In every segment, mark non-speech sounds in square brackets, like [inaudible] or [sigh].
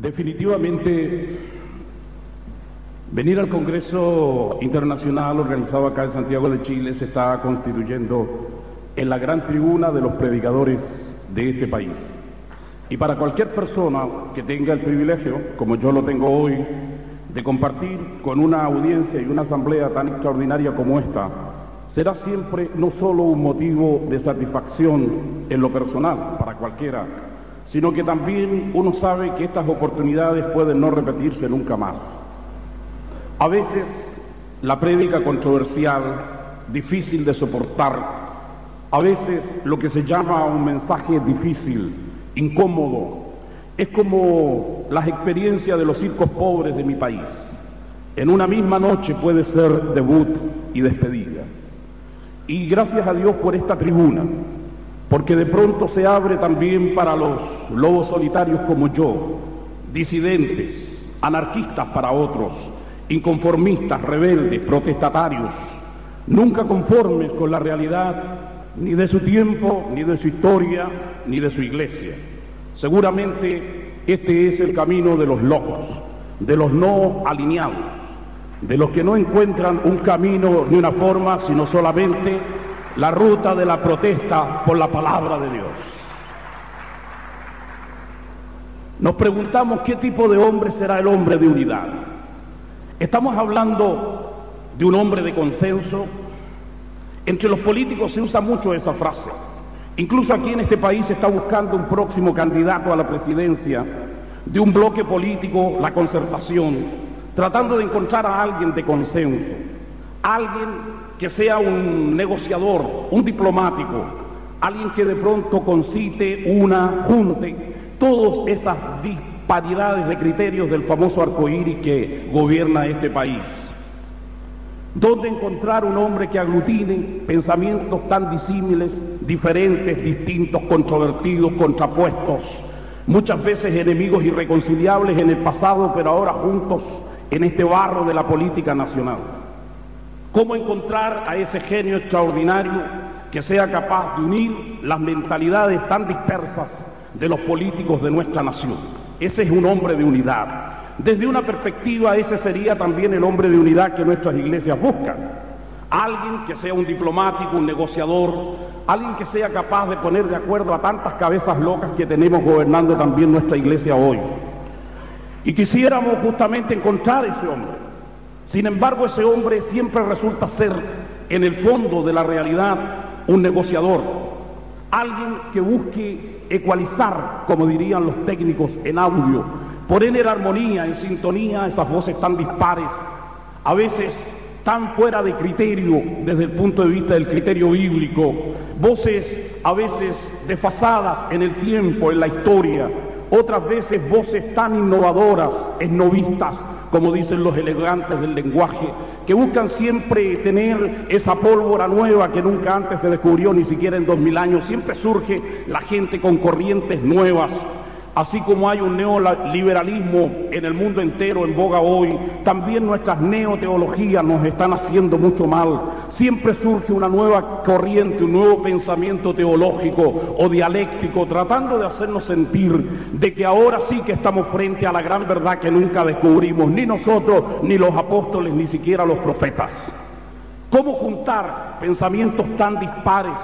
Definitivamente, venir al Congreso Internacional organizado acá en Santiago de Chile se está constituyendo en la gran tribuna de los predicadores de este país. Y para cualquier persona que tenga el privilegio, como yo lo tengo hoy, de compartir con una audiencia y una asamblea tan extraordinaria como esta, será siempre no solo un motivo de satisfacción en lo personal para cualquiera, sino que también uno sabe que estas oportunidades pueden no repetirse nunca más. A veces la prédica controversial, difícil de soportar, a veces lo que se llama un mensaje difícil, incómodo, es como las experiencias de los circos pobres de mi país. En una misma noche puede ser debut y despedida. Y gracias a Dios por esta tribuna, porque de pronto se abre también para los lobos solitarios como yo, disidentes, anarquistas para otros, inconformistas, rebeldes, protestatarios, nunca conformes con la realidad ni de su tiempo, ni de su historia, ni de su iglesia. Seguramente este es el camino de los locos, de los no alineados, de los que no encuentran un camino ni una forma, sino solamente la ruta de la protesta por la palabra de Dios. Nos preguntamos qué tipo de hombre será el hombre de unidad. Estamos hablando de un hombre de consenso. Entre los políticos se usa mucho esa frase. Incluso aquí en este país se está buscando un próximo candidato a la presidencia de un bloque político, la concertación, tratando de encontrar a alguien de consenso, alguien que sea un negociador, un diplomático, alguien que de pronto concite una, junte todas esas disparidades de criterios del famoso arcoíris que gobierna este país. ¿Dónde encontrar un hombre que aglutine pensamientos tan disímiles, diferentes, distintos, controvertidos, contrapuestos, muchas veces enemigos irreconciliables en el pasado, pero ahora juntos en este barro de la política nacional? ¿Cómo encontrar a ese genio extraordinario que sea capaz de unir las mentalidades tan dispersas de los políticos de nuestra nación? Ese es un hombre de unidad. Desde una perspectiva, ese sería también el hombre de unidad que nuestras iglesias buscan. Alguien que sea un diplomático, un negociador, alguien que sea capaz de poner de acuerdo a tantas cabezas locas que tenemos gobernando también nuestra iglesia hoy. Y quisiéramos justamente encontrar ese hombre sin embargo, ese hombre siempre resulta ser, en el fondo de la realidad, un negociador, alguien que busque ecualizar, como dirían los técnicos en audio, poner en armonía, en sintonía, esas voces tan dispares, a veces tan fuera de criterio desde el punto de vista del criterio bíblico, voces a veces desfasadas en el tiempo, en la historia, otras veces voces tan innovadoras, esnovistas, como dicen los elegantes del lenguaje, que buscan siempre tener esa pólvora nueva que nunca antes se descubrió, ni siquiera en dos mil años. Siempre surge la gente con corrientes nuevas, Así como hay un neoliberalismo en el mundo entero en boga hoy, también nuestras neoteologías nos están haciendo mucho mal. Siempre surge una nueva corriente, un nuevo pensamiento teológico o dialéctico, tratando de hacernos sentir de que ahora sí que estamos frente a la gran verdad que nunca descubrimos, ni nosotros, ni los apóstoles, ni siquiera los profetas. ¿Cómo juntar pensamientos tan dispares?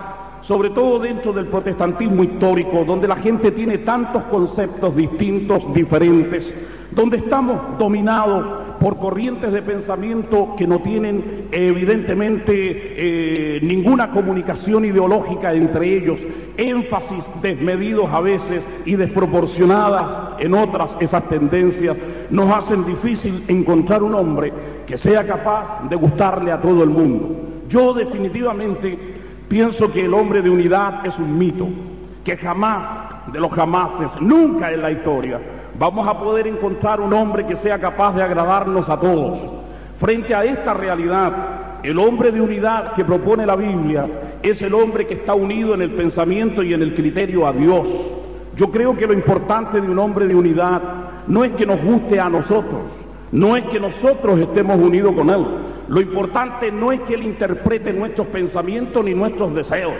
Sobre todo dentro del protestantismo histórico, donde la gente tiene tantos conceptos distintos, diferentes, donde estamos dominados por corrientes de pensamiento que no tienen evidentemente eh, ninguna comunicación ideológica entre ellos, énfasis desmedidos a veces y desproporcionadas en otras esas tendencias, nos hacen difícil encontrar un hombre que sea capaz de gustarle a todo el mundo. Yo definitivamente Pienso que el hombre de unidad es un mito, que jamás de los jamases, nunca en la historia, vamos a poder encontrar un hombre que sea capaz de agradarnos a todos. Frente a esta realidad, el hombre de unidad que propone la Biblia es el hombre que está unido en el pensamiento y en el criterio a Dios. Yo creo que lo importante de un hombre de unidad no es que nos guste a nosotros, no es que nosotros estemos unidos con Él, lo importante no es que Él interprete nuestros pensamientos ni nuestros deseos.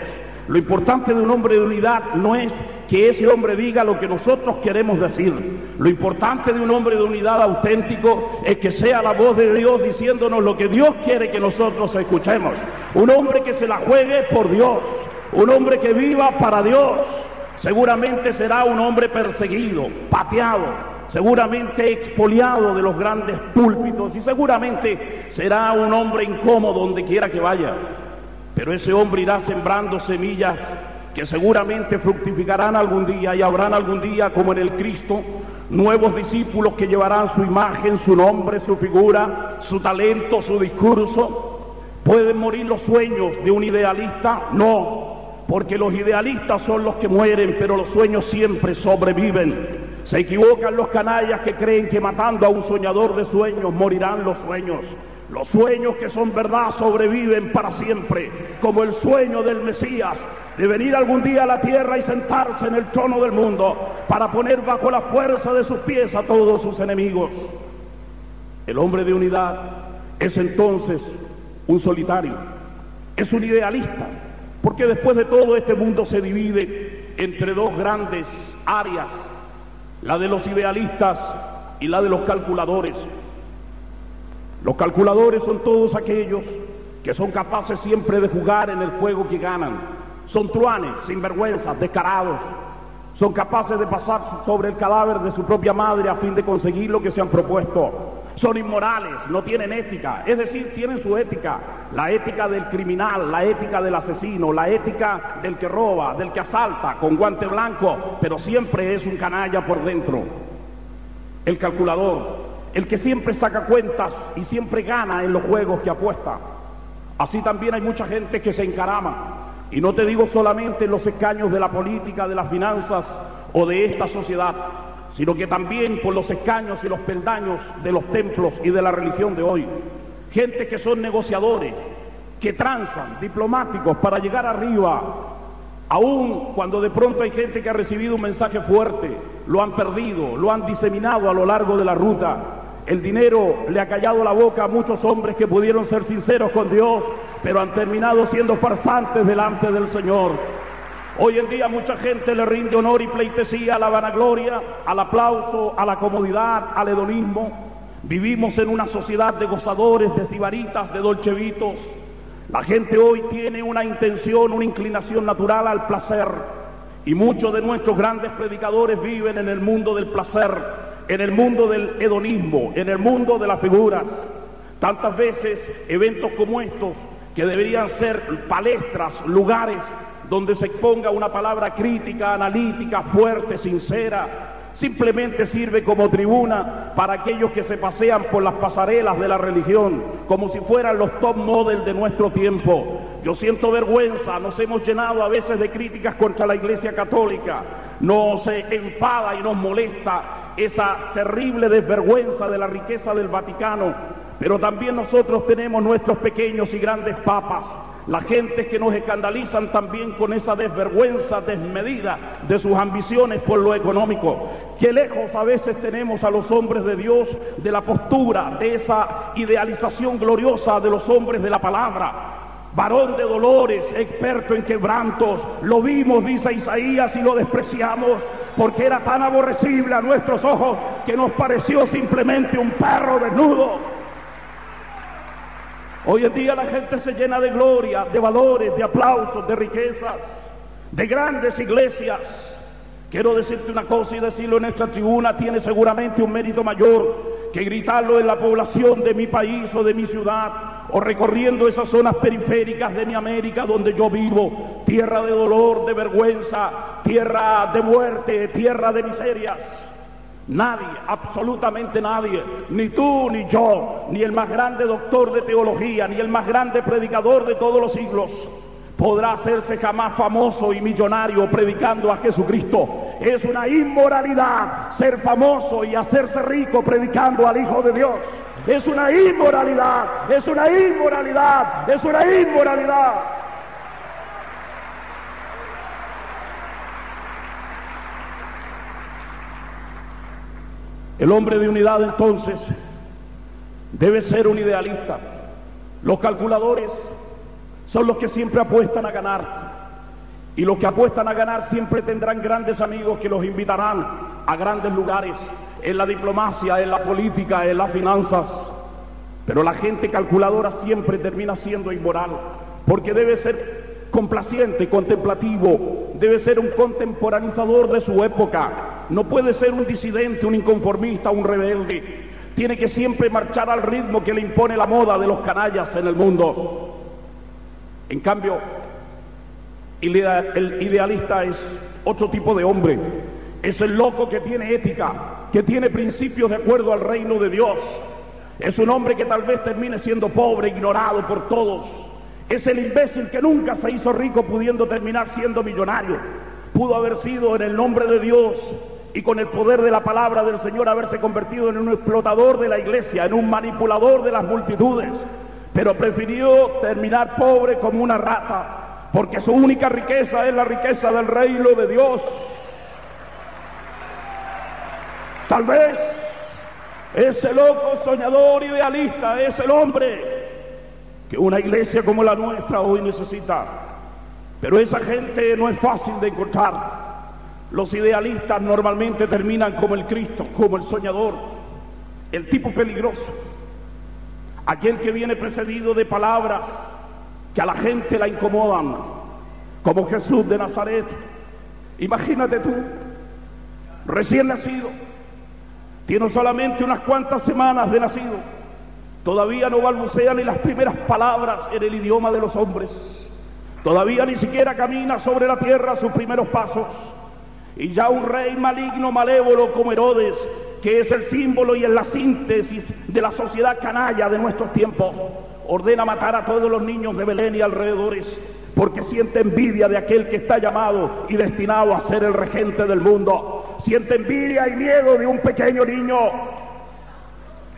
Lo importante de un hombre de unidad no es que ese hombre diga lo que nosotros queremos decir. Lo importante de un hombre de unidad auténtico es que sea la voz de Dios diciéndonos lo que Dios quiere que nosotros escuchemos. Un hombre que se la juegue por Dios. Un hombre que viva para Dios. Seguramente será un hombre perseguido, pateado, seguramente expoliado de los grandes púlpitos y seguramente será un hombre incómodo donde quiera que vaya. Pero ese hombre irá sembrando semillas que seguramente fructificarán algún día y habrán algún día, como en el Cristo, nuevos discípulos que llevarán su imagen, su nombre, su figura, su talento, su discurso. ¿Pueden morir los sueños de un idealista? No, porque los idealistas son los que mueren, pero los sueños siempre sobreviven. Se equivocan los canallas que creen que matando a un soñador de sueños morirán los sueños. Los sueños que son verdad sobreviven para siempre, como el sueño del Mesías de venir algún día a la tierra y sentarse en el trono del mundo para poner bajo la fuerza de sus pies a todos sus enemigos. El hombre de unidad es entonces un solitario, es un idealista, porque después de todo este mundo se divide entre dos grandes áreas, la de los idealistas y la de los calculadores. Los calculadores son todos aquellos que son capaces siempre de jugar en el juego que ganan son truanes, sinvergüenzas, descarados. Son capaces de pasar sobre el cadáver de su propia madre a fin de conseguir lo que se han propuesto. Son inmorales, no tienen ética, es decir, tienen su ética, la ética del criminal, la ética del asesino, la ética del que roba, del que asalta con guante blanco, pero siempre es un canalla por dentro. El calculador, el que siempre saca cuentas y siempre gana en los juegos que apuesta. Así también hay mucha gente que se encarama, y no te digo solamente en los escaños de la política, de las finanzas o de esta sociedad, sino que también por los escaños y los peldaños de los templos y de la religión de hoy. Gente que son negociadores, que transan, diplomáticos para llegar arriba, aun cuando de pronto hay gente que ha recibido un mensaje fuerte, lo han perdido, lo han diseminado a lo largo de la ruta. El dinero le ha callado la boca a muchos hombres que pudieron ser sinceros con Dios pero han terminado siendo farsantes delante del Señor. Hoy en día mucha gente le rinde honor y pleitesía a la vanagloria, al aplauso, a la comodidad, al hedonismo. Vivimos en una sociedad de gozadores, de sibaritas, de dolchevitos. La gente hoy tiene una intención, una inclinación natural al placer. Y muchos de nuestros grandes predicadores viven en el mundo del placer, en el mundo del hedonismo, en el mundo de las figuras. Tantas veces eventos como estos que deberían ser palestras, lugares donde se exponga una palabra crítica, analítica, fuerte, sincera. Simplemente sirve como tribuna para aquellos que se pasean por las pasarelas de la religión, como si fueran los top model de nuestro tiempo. Yo siento vergüenza, nos hemos llenado a veces de críticas contra la Iglesia Católica. Nos enfada y nos molesta esa terrible desvergüenza de la riqueza del Vaticano pero también nosotros tenemos nuestros pequeños y grandes papas, la gente que nos escandalizan también con esa desvergüenza desmedida de sus ambiciones por lo económico. Que lejos a veces tenemos a los hombres de Dios de la postura, de esa idealización gloriosa de los hombres de la palabra. Varón de dolores, experto en quebrantos, lo vimos, dice Isaías, y lo despreciamos porque era tan aborrecible a nuestros ojos que nos pareció simplemente un perro desnudo. Hoy en día la gente se llena de gloria, de valores, de aplausos, de riquezas, de grandes iglesias. Quiero decirte una cosa y decirlo en esta tribuna tiene seguramente un mérito mayor que gritarlo en la población de mi país o de mi ciudad o recorriendo esas zonas periféricas de mi América donde yo vivo, tierra de dolor, de vergüenza, tierra de muerte, tierra de miserias. Nadie, absolutamente nadie, ni tú ni yo, ni el más grande doctor de teología, ni el más grande predicador de todos los siglos, podrá hacerse jamás famoso y millonario predicando a Jesucristo. Es una inmoralidad ser famoso y hacerse rico predicando al Hijo de Dios. Es una inmoralidad, es una inmoralidad, es una inmoralidad. El hombre de unidad entonces debe ser un idealista. Los calculadores son los que siempre apuestan a ganar. Y los que apuestan a ganar siempre tendrán grandes amigos que los invitarán a grandes lugares, en la diplomacia, en la política, en las finanzas. Pero la gente calculadora siempre termina siendo inmoral, porque debe ser complaciente, contemplativo, debe ser un contemporanizador de su época, no puede ser un disidente, un inconformista, un rebelde. Tiene que siempre marchar al ritmo que le impone la moda de los canallas en el mundo. En cambio, el idealista es otro tipo de hombre. Es el loco que tiene ética, que tiene principios de acuerdo al reino de Dios. Es un hombre que tal vez termine siendo pobre, ignorado por todos. Es el imbécil que nunca se hizo rico pudiendo terminar siendo millonario. Pudo haber sido en el nombre de Dios y con el poder de la palabra del Señor haberse convertido en un explotador de la iglesia, en un manipulador de las multitudes. Pero prefirió terminar pobre como una rata, porque su única riqueza es la riqueza del reino de Dios. Tal vez ese loco soñador idealista es el hombre que una iglesia como la nuestra hoy necesita. Pero esa gente no es fácil de encontrar. Los idealistas normalmente terminan como el Cristo, como el soñador, el tipo peligroso, aquel que viene precedido de palabras que a la gente la incomodan, como Jesús de Nazaret. Imagínate tú, recién nacido, tiene solamente unas cuantas semanas de nacido, todavía no balbucea ni las primeras palabras en el idioma de los hombres, todavía ni siquiera camina sobre la tierra sus primeros pasos. Y ya un rey maligno, malévolo como Herodes, que es el símbolo y es la síntesis de la sociedad canalla de nuestros tiempos, ordena matar a todos los niños de Belén y alrededores, porque siente envidia de aquel que está llamado y destinado a ser el regente del mundo. Siente envidia y miedo de un pequeño niño.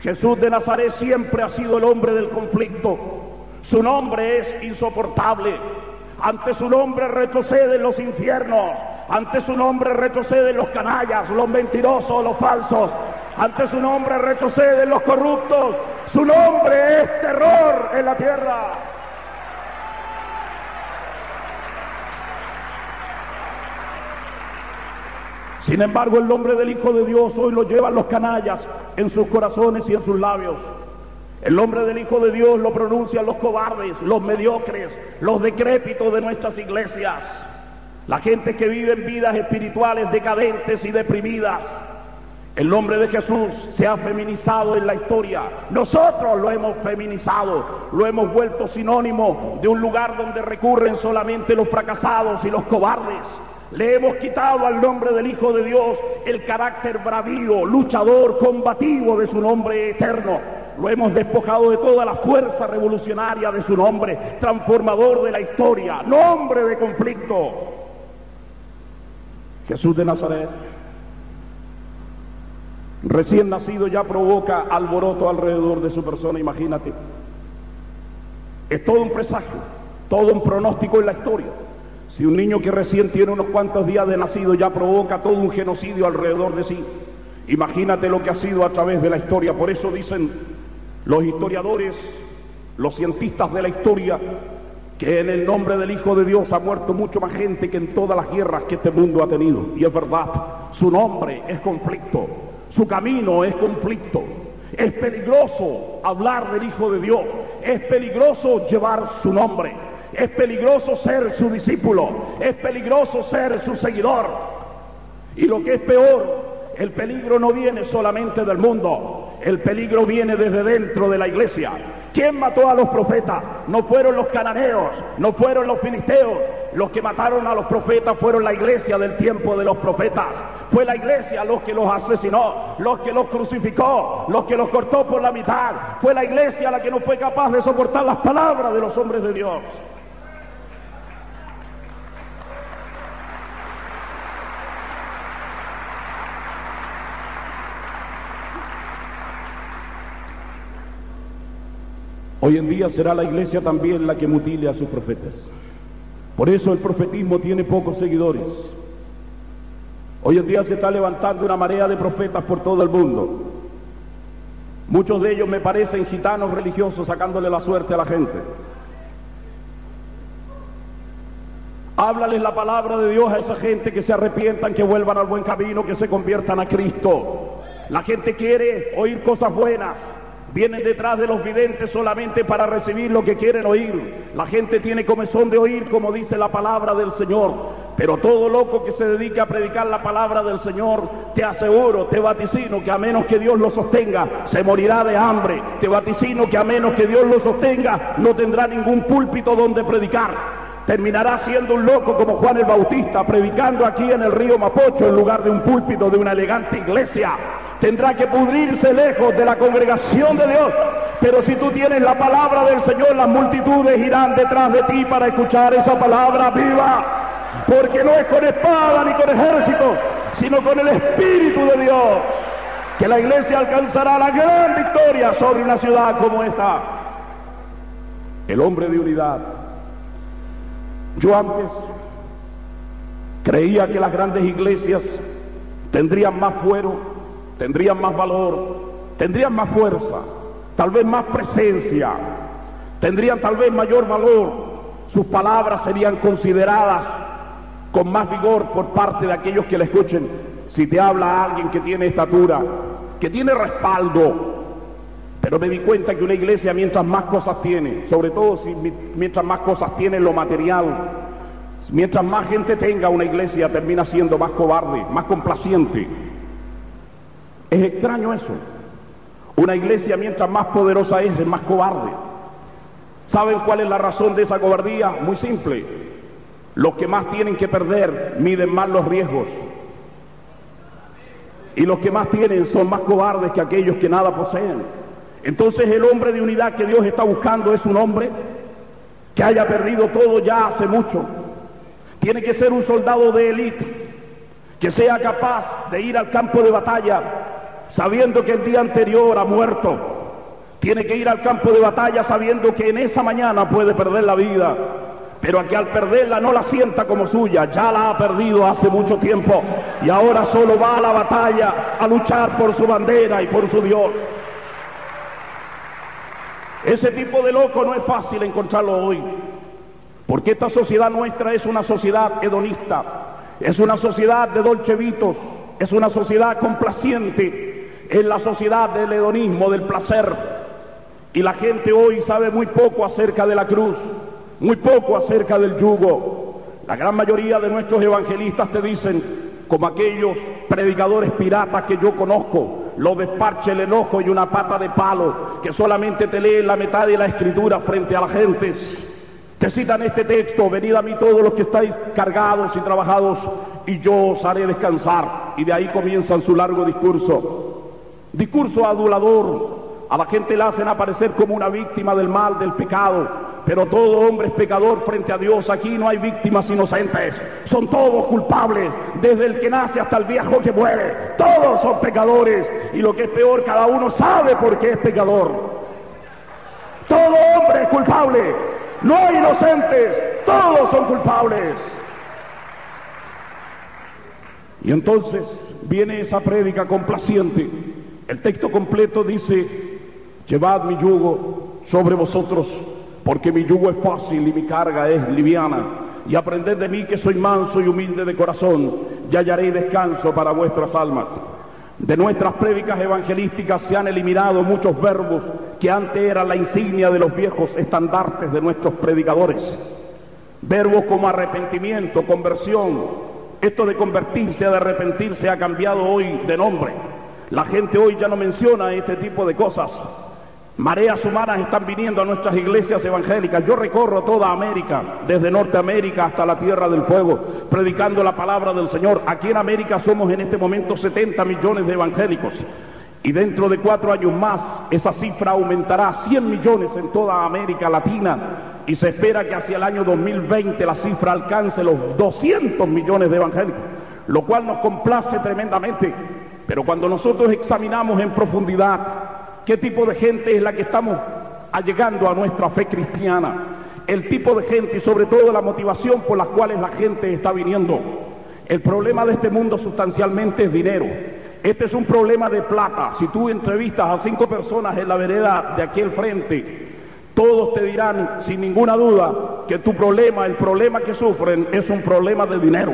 Jesús de Nazaret siempre ha sido el hombre del conflicto. Su nombre es insoportable. Ante su nombre retroceden los infiernos. Ante su nombre retroceden los canallas, los mentirosos, los falsos. Ante su nombre retroceden los corruptos. Su nombre es terror en la tierra. Sin embargo, el nombre del Hijo de Dios hoy lo llevan los canallas en sus corazones y en sus labios. El nombre del Hijo de Dios lo pronuncian los cobardes, los mediocres, los decrépitos de nuestras iglesias. La gente que vive en vidas espirituales decadentes y deprimidas. El nombre de Jesús se ha feminizado en la historia. Nosotros lo hemos feminizado, lo hemos vuelto sinónimo de un lugar donde recurren solamente los fracasados y los cobardes. Le hemos quitado al nombre del Hijo de Dios el carácter bravío, luchador, combativo de su nombre eterno. Lo hemos despojado de toda la fuerza revolucionaria de su nombre, transformador de la historia, nombre de conflicto. Jesús de Nazaret, recién nacido ya provoca alboroto alrededor de su persona, imagínate. Es todo un presagio, todo un pronóstico en la historia. Si un niño que recién tiene unos cuantos días de nacido ya provoca todo un genocidio alrededor de sí, imagínate lo que ha sido a través de la historia. Por eso dicen los historiadores, los cientistas de la historia, que en el nombre del Hijo de Dios ha muerto mucho más gente que en todas las guerras que este mundo ha tenido. Y es verdad, su nombre es conflicto, su camino es conflicto. Es peligroso hablar del Hijo de Dios, es peligroso llevar su nombre, es peligroso ser su discípulo, es peligroso ser su seguidor. Y lo que es peor, el peligro no viene solamente del mundo, el peligro viene desde dentro de la iglesia. ¿Quién mató a los profetas? No fueron los cananeos, no fueron los filisteos. Los que mataron a los profetas fueron la iglesia del tiempo de los profetas. Fue la iglesia los que los asesinó, los que los crucificó, los que los cortó por la mitad. Fue la iglesia la que no fue capaz de soportar las palabras de los hombres de Dios. Hoy en día será la iglesia también la que mutile a sus profetas. Por eso el profetismo tiene pocos seguidores. Hoy en día se está levantando una marea de profetas por todo el mundo. Muchos de ellos me parecen gitanos religiosos sacándole la suerte a la gente. Háblales la palabra de Dios a esa gente que se arrepientan, que vuelvan al buen camino, que se conviertan a Cristo. La gente quiere oír cosas buenas. Vienen detrás de los videntes solamente para recibir lo que quieren oír. La gente tiene comezón de oír, como dice la palabra del Señor. Pero todo loco que se dedique a predicar la palabra del Señor, te aseguro, te vaticino que a menos que Dios lo sostenga, se morirá de hambre. Te vaticino que a menos que Dios lo sostenga, no tendrá ningún púlpito donde predicar terminará siendo un loco como Juan el Bautista, predicando aquí en el río Mapocho en lugar de un púlpito de una elegante iglesia. Tendrá que pudrirse lejos de la congregación de Dios. Pero si tú tienes la palabra del Señor, las multitudes irán detrás de ti para escuchar esa palabra viva. Porque no es con espada ni con ejército, sino con el Espíritu de Dios que la iglesia alcanzará la gran victoria sobre una ciudad como esta. El hombre de unidad yo antes creía que las grandes iglesias tendrían más fuero, tendrían más valor, tendrían más fuerza, tal vez más presencia, tendrían tal vez mayor valor, sus palabras serían consideradas con más vigor por parte de aquellos que la escuchen. Si te habla alguien que tiene estatura, que tiene respaldo, pero me di cuenta que una iglesia mientras más cosas tiene, sobre todo si mientras más cosas tiene lo material, mientras más gente tenga una iglesia termina siendo más cobarde, más complaciente. Es extraño eso. Una iglesia mientras más poderosa es, es más cobarde. ¿Saben cuál es la razón de esa cobardía? Muy simple. Los que más tienen que perder miden más los riesgos. Y los que más tienen son más cobardes que aquellos que nada poseen. Entonces el hombre de unidad que Dios está buscando es un hombre que haya perdido todo ya hace mucho. Tiene que ser un soldado de élite, que sea capaz de ir al campo de batalla sabiendo que el día anterior ha muerto. Tiene que ir al campo de batalla sabiendo que en esa mañana puede perder la vida, pero que al perderla no la sienta como suya, ya la ha perdido hace mucho tiempo y ahora solo va a la batalla a luchar por su bandera y por su Dios. Ese tipo de loco no es fácil encontrarlo hoy, porque esta sociedad nuestra es una sociedad hedonista, es una sociedad de dolchevitos, es una sociedad complaciente, es la sociedad del hedonismo, del placer. Y la gente hoy sabe muy poco acerca de la cruz, muy poco acerca del yugo. La gran mayoría de nuestros evangelistas te dicen, como aquellos predicadores piratas que yo conozco, lo desparche el enojo y una pata de palo, que solamente te leen la mitad de la escritura frente a la gente. Te citan este texto, venid a mí todos los que estáis cargados y trabajados, y yo os haré descansar. Y de ahí comienzan su largo discurso. Discurso adulador. A la gente la hacen aparecer como una víctima del mal, del pecado, pero todo hombre es pecador frente a Dios. Aquí no hay víctimas inocentes. Son todos culpables, desde el que nace hasta el viejo que muere. Todos son pecadores. Y lo que es peor, cada uno sabe por qué es pecador. Todo hombre es culpable. No hay inocentes. Todos son culpables. Y entonces viene esa prédica complaciente. El texto completo dice, llevad mi yugo sobre vosotros porque mi yugo es fácil y mi carga es liviana. Y aprended de mí que soy manso y humilde de corazón, y hallaré descanso para vuestras almas. De nuestras prédicas evangelísticas se han eliminado muchos verbos que antes eran la insignia de los viejos estandartes de nuestros predicadores. Verbos como arrepentimiento, conversión. Esto de convertirse de arrepentirse ha cambiado hoy de nombre. La gente hoy ya no menciona este tipo de cosas. Mareas humanas están viniendo a nuestras iglesias evangélicas. Yo recorro toda América, desde Norteamérica hasta la Tierra del Fuego, predicando la palabra del Señor. Aquí en América somos en este momento 70 millones de evangélicos. Y dentro de cuatro años más, esa cifra aumentará a 100 millones en toda América Latina. Y se espera que hacia el año 2020 la cifra alcance los 200 millones de evangélicos, lo cual nos complace tremendamente. Pero cuando nosotros examinamos en profundidad qué tipo de gente es la que estamos allegando a nuestra fe cristiana, el tipo de gente y sobre todo la motivación por las cuales la gente está viniendo. El problema de este mundo sustancialmente es dinero. Este es un problema de plata. Si tú entrevistas a cinco personas en la vereda de aquel frente, todos te dirán sin ninguna duda que tu problema, el problema que sufren, es un problema de dinero.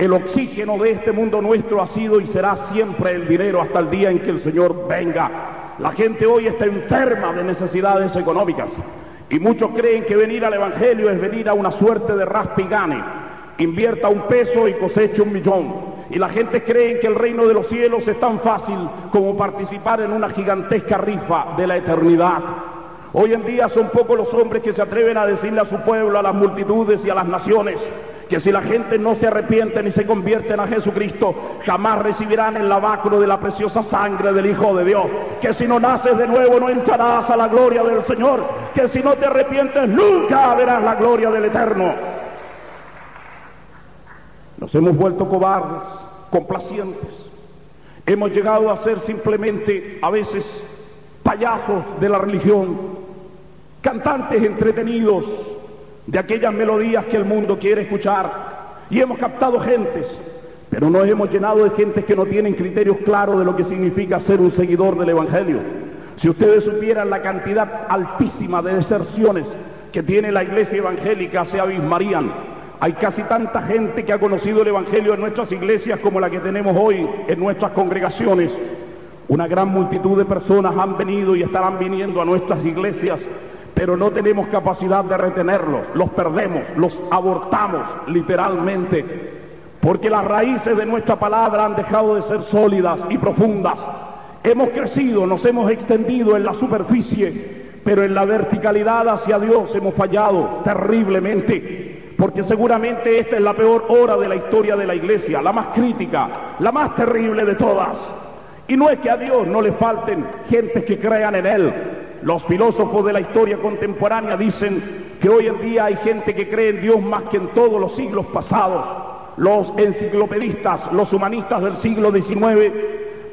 El oxígeno de este mundo nuestro ha sido y será siempre el dinero hasta el día en que el Señor venga. La gente hoy está enferma de necesidades económicas y muchos creen que venir al Evangelio es venir a una suerte de raspa y gane. Invierta un peso y coseche un millón. Y la gente cree que el reino de los cielos es tan fácil como participar en una gigantesca rifa de la eternidad. Hoy en día son pocos los hombres que se atreven a decirle a su pueblo, a las multitudes y a las naciones, que si la gente no se arrepiente ni se convierte a Jesucristo, jamás recibirán el lavacro de la preciosa sangre del Hijo de Dios. Que si no naces de nuevo no entrarás a la gloria del Señor. Que si no te arrepientes nunca verás la gloria del Eterno. Nos hemos vuelto cobardes, complacientes. Hemos llegado a ser simplemente a veces payasos de la religión, cantantes entretenidos de aquellas melodías que el mundo quiere escuchar. Y hemos captado gentes, pero nos hemos llenado de gentes que no tienen criterios claros de lo que significa ser un seguidor del Evangelio. Si ustedes supieran la cantidad altísima de deserciones que tiene la iglesia evangélica, se abismarían. Hay casi tanta gente que ha conocido el Evangelio en nuestras iglesias como la que tenemos hoy en nuestras congregaciones. Una gran multitud de personas han venido y estarán viniendo a nuestras iglesias, pero no tenemos capacidad de retenerlos, los perdemos, los abortamos literalmente, porque las raíces de nuestra palabra han dejado de ser sólidas y profundas. Hemos crecido, nos hemos extendido en la superficie, pero en la verticalidad hacia Dios hemos fallado terriblemente, porque seguramente esta es la peor hora de la historia de la iglesia, la más crítica, la más terrible de todas. Y no es que a Dios no le falten gentes que crean en Él. Los filósofos de la historia contemporánea dicen que hoy en día hay gente que cree en Dios más que en todos los siglos pasados. Los enciclopedistas, los humanistas del siglo XIX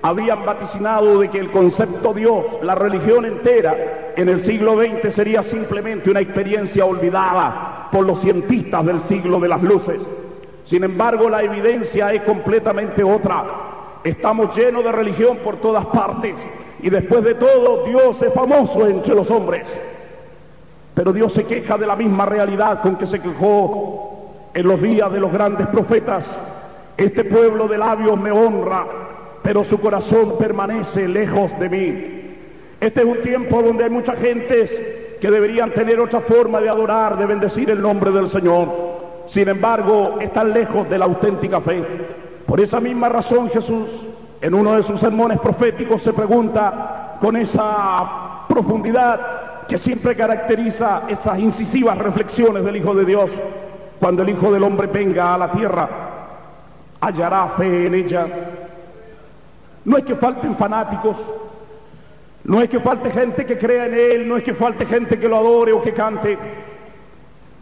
habían vaticinado de que el concepto Dios, la religión entera, en el siglo XX sería simplemente una experiencia olvidada por los cientistas del siglo de las luces. Sin embargo, la evidencia es completamente otra. Estamos llenos de religión por todas partes y después de todo Dios es famoso entre los hombres. Pero Dios se queja de la misma realidad con que se quejó en los días de los grandes profetas. Este pueblo de labios me honra, pero su corazón permanece lejos de mí. Este es un tiempo donde hay mucha gente que deberían tener otra forma de adorar, de bendecir el nombre del Señor. Sin embargo, están lejos de la auténtica fe. Por esa misma razón Jesús en uno de sus sermones proféticos se pregunta con esa profundidad que siempre caracteriza esas incisivas reflexiones del Hijo de Dios, cuando el Hijo del Hombre venga a la tierra, hallará fe en ella. No es que falten fanáticos, no es que falte gente que crea en Él, no es que falte gente que lo adore o que cante,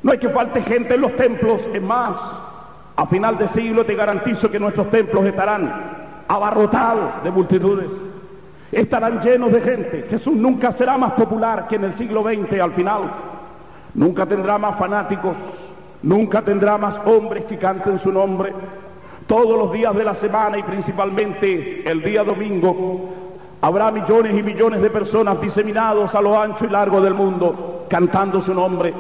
no es que falte gente en los templos, es más, a final de siglo te garantizo que nuestros templos estarán abarrotados de multitudes. Estarán llenos de gente. Jesús nunca será más popular que en el siglo XX al final. Nunca tendrá más fanáticos. Nunca tendrá más hombres que canten su nombre. Todos los días de la semana y principalmente el día domingo habrá millones y millones de personas diseminados a lo ancho y largo del mundo cantando su nombre.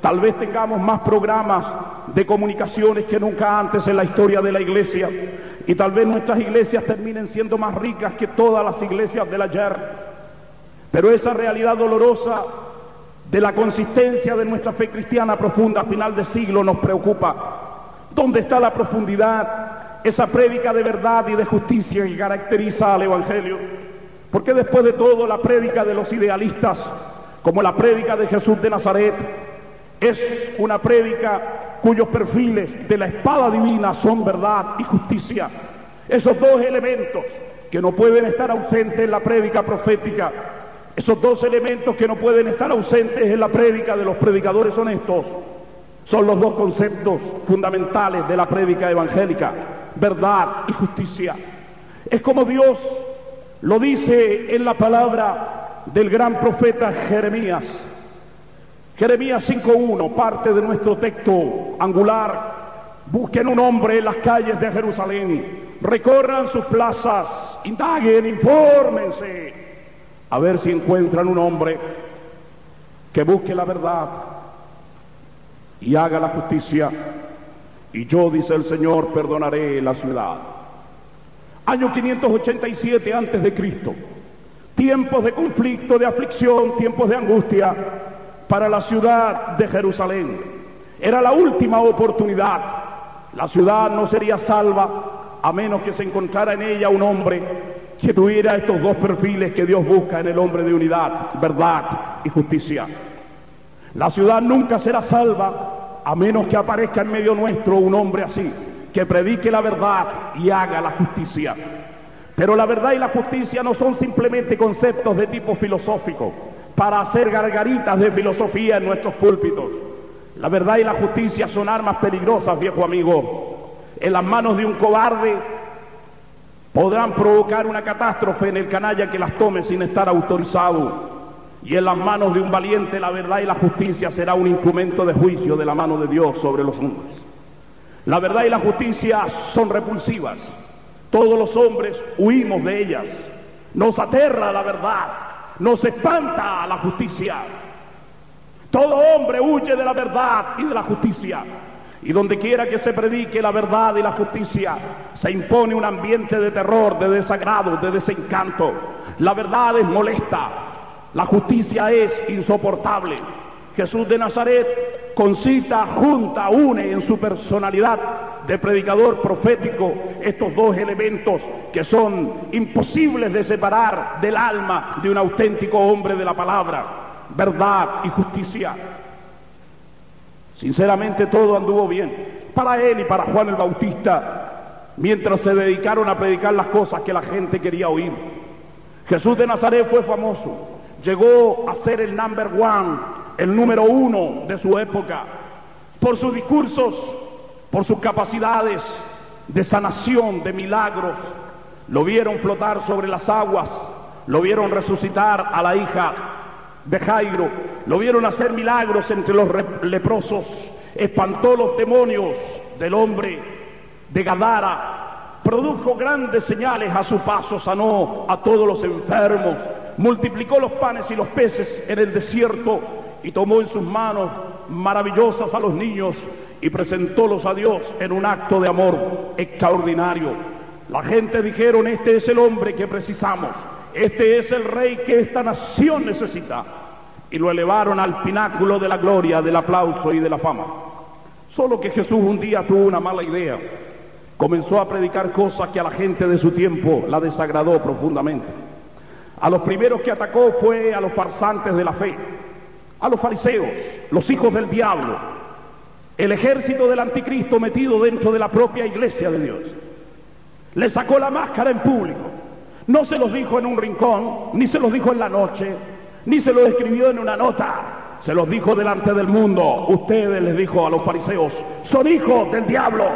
Tal vez tengamos más programas de comunicaciones que nunca antes en la historia de la iglesia. Y tal vez nuestras iglesias terminen siendo más ricas que todas las iglesias del ayer. Pero esa realidad dolorosa de la consistencia de nuestra fe cristiana profunda a final de siglo nos preocupa. ¿Dónde está la profundidad? Esa prédica de verdad y de justicia que caracteriza al Evangelio. Porque después de todo la prédica de los idealistas, como la prédica de Jesús de Nazaret, es una prédica cuyos perfiles de la espada divina son verdad y justicia. Esos dos elementos que no pueden estar ausentes en la prédica profética, esos dos elementos que no pueden estar ausentes en la prédica de los predicadores honestos, son los dos conceptos fundamentales de la prédica evangélica, verdad y justicia. Es como Dios lo dice en la palabra del gran profeta Jeremías. Jeremías 5.1, parte de nuestro texto angular. Busquen un hombre en las calles de Jerusalén, recorran sus plazas, indaguen, infórmense, a ver si encuentran un hombre que busque la verdad, y haga la justicia, y yo, dice el Señor, perdonaré la ciudad. Año 587 antes de Cristo. Tiempos de conflicto, de aflicción, tiempos de angustia para la ciudad de Jerusalén. Era la última oportunidad. La ciudad no sería salva a menos que se encontrara en ella un hombre que tuviera estos dos perfiles que Dios busca en el hombre de unidad, verdad y justicia. La ciudad nunca será salva a menos que aparezca en medio nuestro un hombre así, que predique la verdad y haga la justicia. Pero la verdad y la justicia no son simplemente conceptos de tipo filosófico para hacer gargaritas de filosofía en nuestros púlpitos. La verdad y la justicia son armas peligrosas, viejo amigo. En las manos de un cobarde podrán provocar una catástrofe en el canalla que las tome sin estar autorizado. Y en las manos de un valiente la verdad y la justicia será un instrumento de juicio de la mano de Dios sobre los hombres. La verdad y la justicia son repulsivas. Todos los hombres huimos de ellas. Nos aterra la verdad, nos espanta la justicia. Todo hombre huye de la verdad y de la justicia. Y donde quiera que se predique la verdad y la justicia, se impone un ambiente de terror, de desagrado, de desencanto. La verdad es molesta, la justicia es insoportable. Jesús de Nazaret concita, junta, une en su personalidad de predicador profético estos dos elementos que son imposibles de separar del alma de un auténtico hombre de la palabra, verdad y justicia. Sinceramente todo anduvo bien para él y para Juan el Bautista mientras se dedicaron a predicar las cosas que la gente quería oír. Jesús de Nazaret fue famoso, llegó a ser el number one, el número uno de su época, por sus discursos, por sus capacidades de sanación, de milagros. Lo vieron flotar sobre las aguas, lo vieron resucitar a la hija de Jairo, lo vieron hacer milagros entre los leprosos, espantó los demonios del hombre de Gadara, produjo grandes señales a su paso, sanó a todos los enfermos, multiplicó los panes y los peces en el desierto y tomó en sus manos maravillosas a los niños y presentólos a Dios en un acto de amor extraordinario. La gente dijeron, este es el hombre que precisamos, este es el rey que esta nación necesita. Y lo elevaron al pináculo de la gloria, del aplauso y de la fama. Solo que Jesús un día tuvo una mala idea. Comenzó a predicar cosas que a la gente de su tiempo la desagradó profundamente. A los primeros que atacó fue a los farsantes de la fe, a los fariseos, los hijos del diablo, el ejército del anticristo metido dentro de la propia iglesia de Dios. Le sacó la máscara en público. No se los dijo en un rincón, ni se los dijo en la noche, ni se los escribió en una nota. Se los dijo delante del mundo. Ustedes les dijo a los fariseos, son hijos del diablo.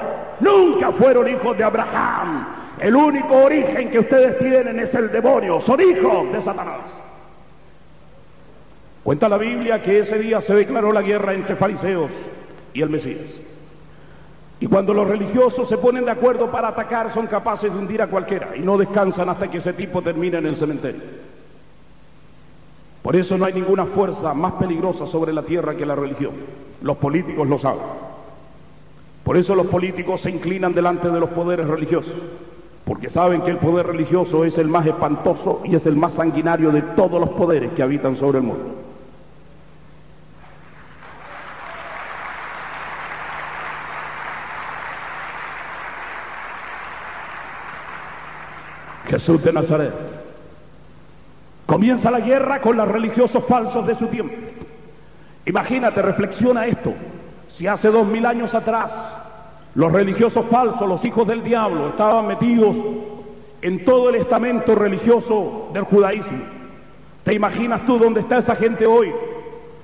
Nunca fueron hijos de Abraham. El único origen que ustedes tienen es el demonio. Son hijos de Satanás. Cuenta la Biblia que ese día se declaró la guerra entre fariseos y el Mesías. Y cuando los religiosos se ponen de acuerdo para atacar, son capaces de hundir a cualquiera y no descansan hasta que ese tipo termine en el cementerio. Por eso no hay ninguna fuerza más peligrosa sobre la tierra que la religión. Los políticos lo saben. Por eso los políticos se inclinan delante de los poderes religiosos, porque saben que el poder religioso es el más espantoso y es el más sanguinario de todos los poderes que habitan sobre el mundo. Jesús de Nazaret. Comienza la guerra con los religiosos falsos de su tiempo. Imagínate, reflexiona esto. Si hace dos mil años atrás los religiosos falsos, los hijos del diablo, estaban metidos en todo el estamento religioso del judaísmo, ¿te imaginas tú dónde está esa gente hoy?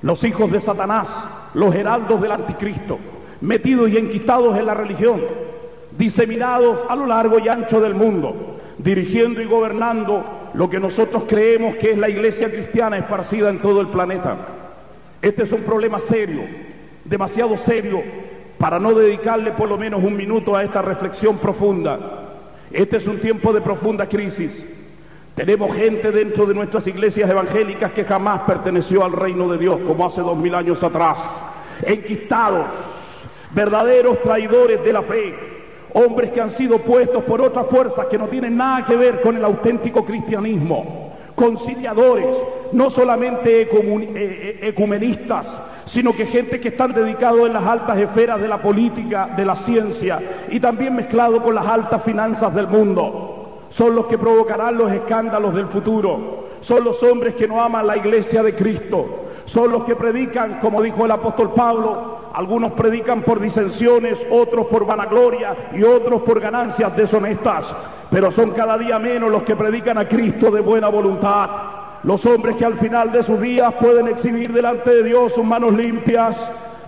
Los hijos de Satanás, los heraldos del anticristo, metidos y enquistados en la religión, diseminados a lo largo y ancho del mundo, dirigiendo y gobernando lo que nosotros creemos que es la iglesia cristiana esparcida en todo el planeta. Este es un problema serio, demasiado serio para no dedicarle por lo menos un minuto a esta reflexión profunda. Este es un tiempo de profunda crisis. Tenemos gente dentro de nuestras iglesias evangélicas que jamás perteneció al reino de Dios como hace dos mil años atrás enquistados, verdaderos traidores de la fe, hombres que han sido puestos por otras fuerzas que no tienen nada que ver con el auténtico cristianismo, conciliadores, no solamente eh, eh, ecumenistas, sino que gente que están dedicados en las altas esferas de la política, de la ciencia y también mezclado con las altas finanzas del mundo. Son los que provocarán los escándalos del futuro. Son los hombres que no aman la iglesia de Cristo. Son los que predican, como dijo el apóstol Pablo, algunos predican por disensiones, otros por vanagloria y otros por ganancias deshonestas. Pero son cada día menos los que predican a Cristo de buena voluntad. Los hombres que al final de sus días pueden exhibir delante de Dios sus manos limpias,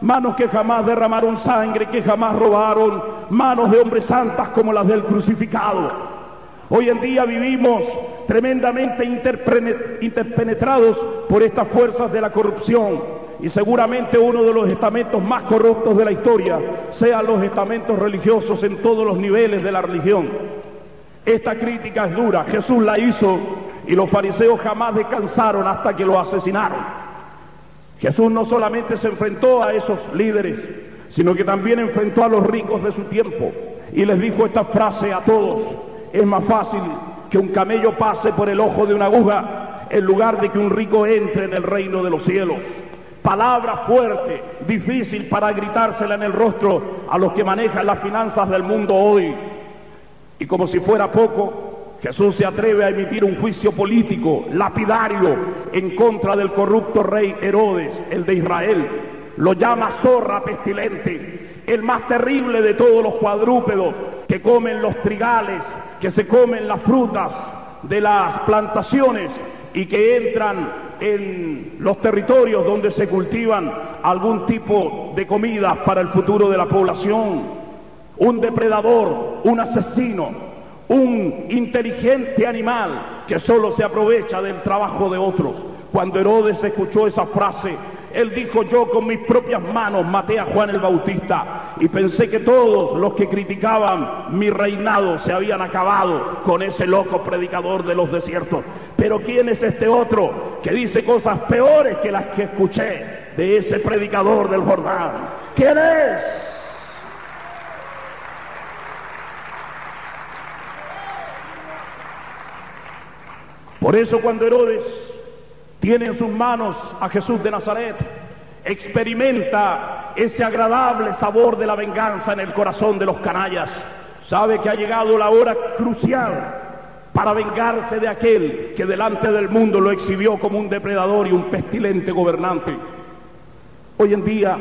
manos que jamás derramaron sangre, que jamás robaron, manos de hombres santas como las del crucificado. Hoy en día vivimos tremendamente interpenetrados por estas fuerzas de la corrupción y seguramente uno de los estamentos más corruptos de la historia sean los estamentos religiosos en todos los niveles de la religión. Esta crítica es dura, Jesús la hizo y los fariseos jamás descansaron hasta que lo asesinaron. Jesús no solamente se enfrentó a esos líderes, sino que también enfrentó a los ricos de su tiempo y les dijo esta frase a todos, es más fácil que un camello pase por el ojo de una aguja en lugar de que un rico entre en el reino de los cielos. Palabra fuerte, difícil para gritársela en el rostro a los que manejan las finanzas del mundo hoy. Y como si fuera poco, Jesús se atreve a emitir un juicio político, lapidario, en contra del corrupto rey Herodes, el de Israel. Lo llama zorra pestilente, el más terrible de todos los cuadrúpedos que comen los trigales, que se comen las frutas de las plantaciones y que entran en los territorios donde se cultivan algún tipo de comida para el futuro de la población un depredador, un asesino, un inteligente animal que solo se aprovecha del trabajo de otros. Cuando Herodes escuchó esa frase, él dijo, yo con mis propias manos maté a Juan el Bautista y pensé que todos los que criticaban mi reinado se habían acabado con ese loco predicador de los desiertos. Pero ¿quién es este otro que dice cosas peores que las que escuché de ese predicador del Jordán? ¿Quién es? Por eso cuando Herodes tiene en sus manos a Jesús de Nazaret, experimenta ese agradable sabor de la venganza en el corazón de los canallas. Sabe que ha llegado la hora crucial para vengarse de aquel que delante del mundo lo exhibió como un depredador y un pestilente gobernante. Hoy en día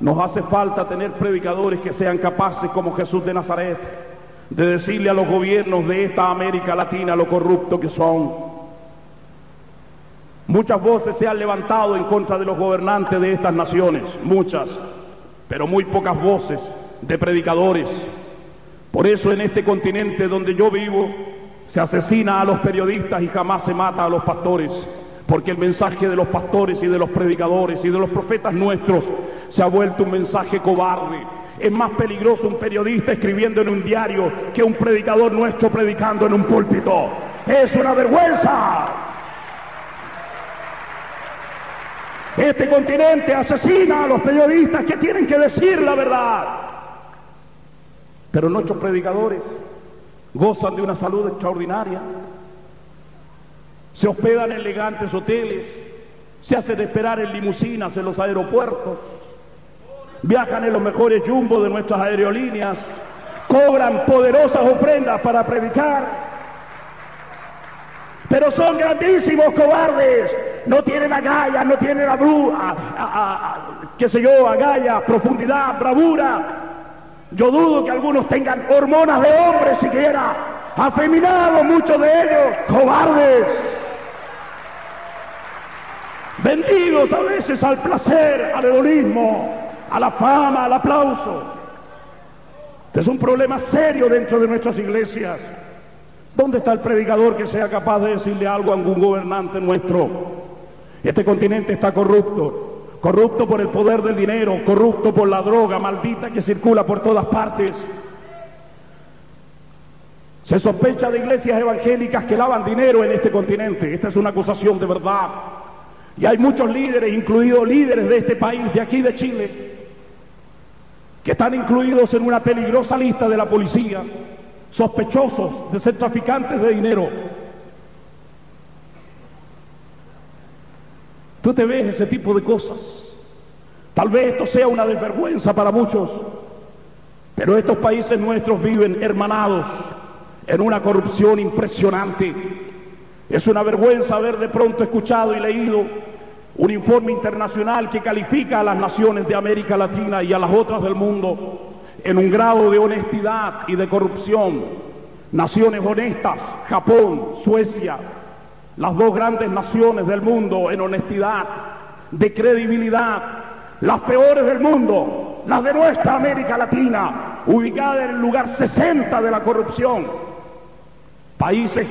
nos hace falta tener predicadores que sean capaces como Jesús de Nazaret de decirle a los gobiernos de esta América Latina lo corrupto que son Muchas voces se han levantado en contra de los gobernantes de estas naciones, muchas, pero muy pocas voces de predicadores. Por eso en este continente donde yo vivo se asesina a los periodistas y jamás se mata a los pastores, porque el mensaje de los pastores y de los predicadores y de los profetas nuestros se ha vuelto un mensaje cobarde. Es más peligroso un periodista escribiendo en un diario que un predicador nuestro predicando en un púlpito. Es una vergüenza. Este continente asesina a los periodistas que tienen que decir la verdad. Pero nuestros predicadores gozan de una salud extraordinaria. Se hospedan en elegantes hoteles, se hacen esperar en limusinas en los aeropuertos, viajan en los mejores jumbos de nuestras aerolíneas, cobran poderosas ofrendas para predicar pero son grandísimos cobardes. No tienen agallas, no tienen a, qué sé yo, agallas, profundidad, bravura. Yo dudo que algunos tengan hormonas de hombre siquiera. Afeminados muchos de ellos, cobardes. Vendidos a veces al placer, al hedonismo, a la fama, al aplauso. Es un problema serio dentro de nuestras iglesias. ¿Dónde está el predicador que sea capaz de decirle algo a algún gobernante nuestro? Este continente está corrupto, corrupto por el poder del dinero, corrupto por la droga maldita que circula por todas partes. Se sospecha de iglesias evangélicas que lavan dinero en este continente. Esta es una acusación de verdad. Y hay muchos líderes, incluidos líderes de este país, de aquí de Chile, que están incluidos en una peligrosa lista de la policía, sospechosos de ser traficantes de dinero. Tú te ves ese tipo de cosas. Tal vez esto sea una desvergüenza para muchos, pero estos países nuestros viven hermanados en una corrupción impresionante. Es una vergüenza haber de pronto escuchado y leído un informe internacional que califica a las naciones de América Latina y a las otras del mundo en un grado de honestidad y de corrupción. Naciones honestas, Japón, Suecia, las dos grandes naciones del mundo en honestidad, de credibilidad, las peores del mundo, las de nuestra América Latina, ubicada en el lugar 60 de la corrupción. Países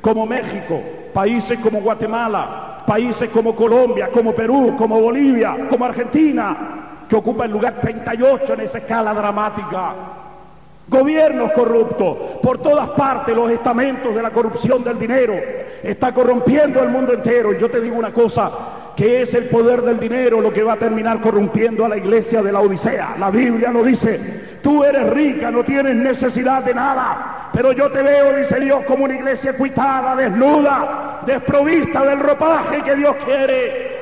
como México, países como Guatemala, países como Colombia, como Perú, como Bolivia, como Argentina, que ocupa el lugar 38 en esa escala dramática. Gobiernos corruptos, por todas partes los estamentos de la corrupción del dinero, está corrompiendo el mundo entero. Y yo te digo una cosa, que es el poder del dinero lo que va a terminar corrompiendo a la iglesia de la Odisea. La Biblia lo dice, tú eres rica, no tienes necesidad de nada, pero yo te veo, dice Dios, como una iglesia cuitada, desnuda, desprovista del ropaje que Dios quiere.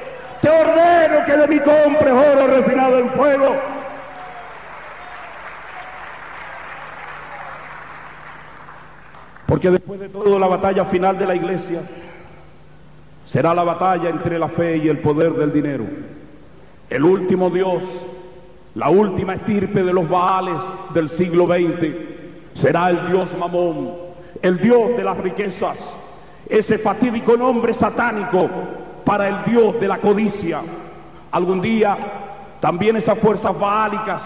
Te ordeno que de mi compres oro refinado en fuego. Porque después de todo la batalla final de la iglesia será la batalla entre la fe y el poder del dinero. El último Dios, la última estirpe de los Baales del siglo XX, será el Dios Mamón, el Dios de las riquezas, ese fatídico nombre satánico para el Dios de la codicia. Algún día también esas fuerzas baálicas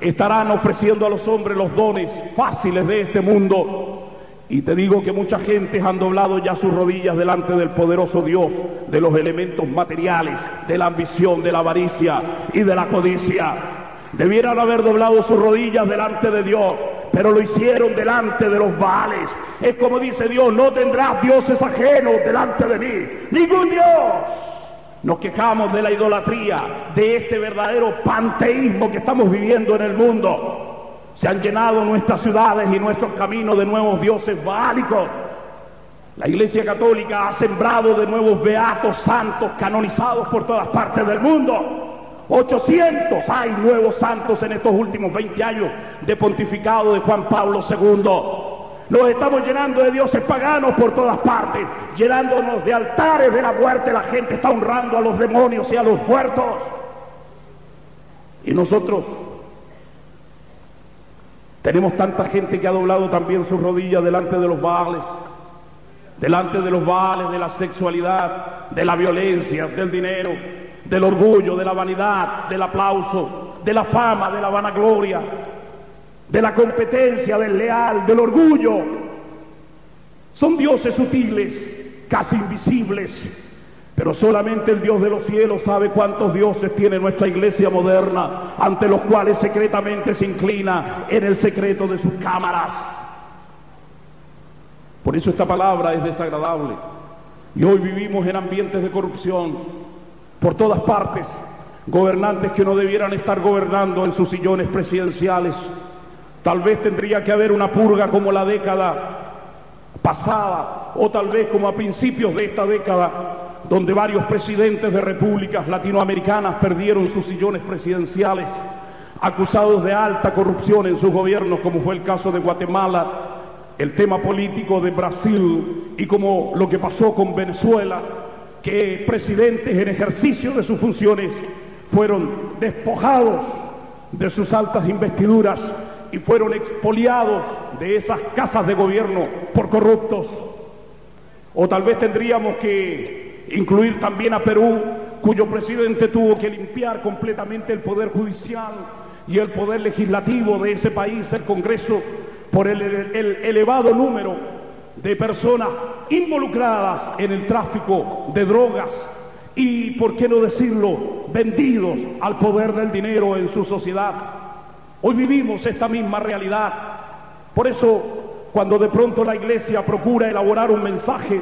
estarán ofreciendo a los hombres los dones fáciles de este mundo y te digo que mucha gente han doblado ya sus rodillas delante del poderoso Dios, de los elementos materiales, de la ambición, de la avaricia y de la codicia. Debieran haber doblado sus rodillas delante de Dios, pero lo hicieron delante de los Baales. Es como dice Dios, no tendrás dioses ajenos delante de mí. Ningún Dios. Nos quejamos de la idolatría, de este verdadero panteísmo que estamos viviendo en el mundo. Se han llenado nuestras ciudades y nuestros caminos de nuevos dioses bálicos. La Iglesia Católica ha sembrado de nuevos beatos santos canonizados por todas partes del mundo. 800 hay nuevos santos en estos últimos 20 años de pontificado de Juan Pablo II. Nos estamos llenando de dioses paganos por todas partes, llenándonos de altares de la muerte. La gente está honrando a los demonios y a los muertos. Y nosotros tenemos tanta gente que ha doblado también sus rodillas delante de los baales, delante de los baales de la sexualidad, de la violencia, del dinero, del orgullo, de la vanidad, del aplauso, de la fama, de la vanagloria, de la competencia, del leal, del orgullo. Son dioses sutiles, casi invisibles, pero solamente el Dios de los cielos sabe cuántos dioses tiene nuestra iglesia moderna, ante los cuales secretamente se inclina en el secreto de sus cámaras. Por eso esta palabra es desagradable. Y hoy vivimos en ambientes de corrupción por todas partes. Gobernantes que no debieran estar gobernando en sus sillones presidenciales. Tal vez tendría que haber una purga como la década pasada o tal vez como a principios de esta década donde varios presidentes de repúblicas latinoamericanas perdieron sus sillones presidenciales, acusados de alta corrupción en sus gobiernos, como fue el caso de Guatemala, el tema político de Brasil y como lo que pasó con Venezuela, que presidentes en ejercicio de sus funciones fueron despojados de sus altas investiduras y fueron expoliados de esas casas de gobierno por corruptos. O tal vez tendríamos que incluir también a Perú, cuyo presidente tuvo que limpiar completamente el poder judicial y el poder legislativo de ese país, el Congreso, por el, elevado número de personas involucradas en el tráfico de drogas y, por qué no decirlo, vendidos al poder del dinero en su sociedad. Hoy vivimos esta misma realidad. Por eso, cuando de pronto la iglesia procura elaborar un mensaje,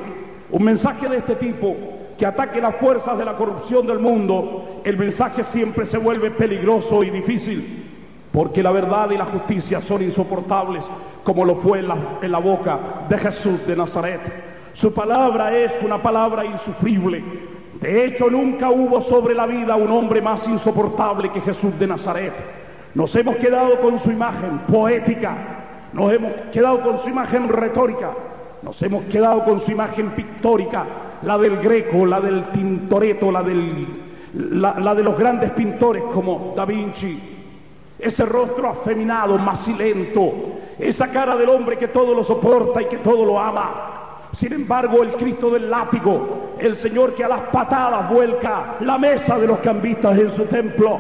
un mensaje de este tipo, que ataque las fuerzas de la corrupción del mundo, el mensaje siempre se vuelve peligroso y difícil, porque la verdad y la justicia son insoportables, como lo fue en la, boca de Jesús de Nazaret. Su palabra es una palabra insufrible. De hecho, nunca hubo sobre la vida un hombre más insoportable que Jesús de Nazaret. Nos hemos quedado con su imagen poética, nos hemos quedado con su imagen retórica, nos hemos quedado con su imagen pictórica, la del Greco, la del Tintoretto, la, del, la, la de los grandes pintores como Da Vinci. Ese rostro afeminado, macilento, esa cara del hombre que todo lo soporta y que todo lo ama. Sin embargo, el Cristo del látigo, el Señor que a las patadas vuelca la mesa de los cambistas en su templo,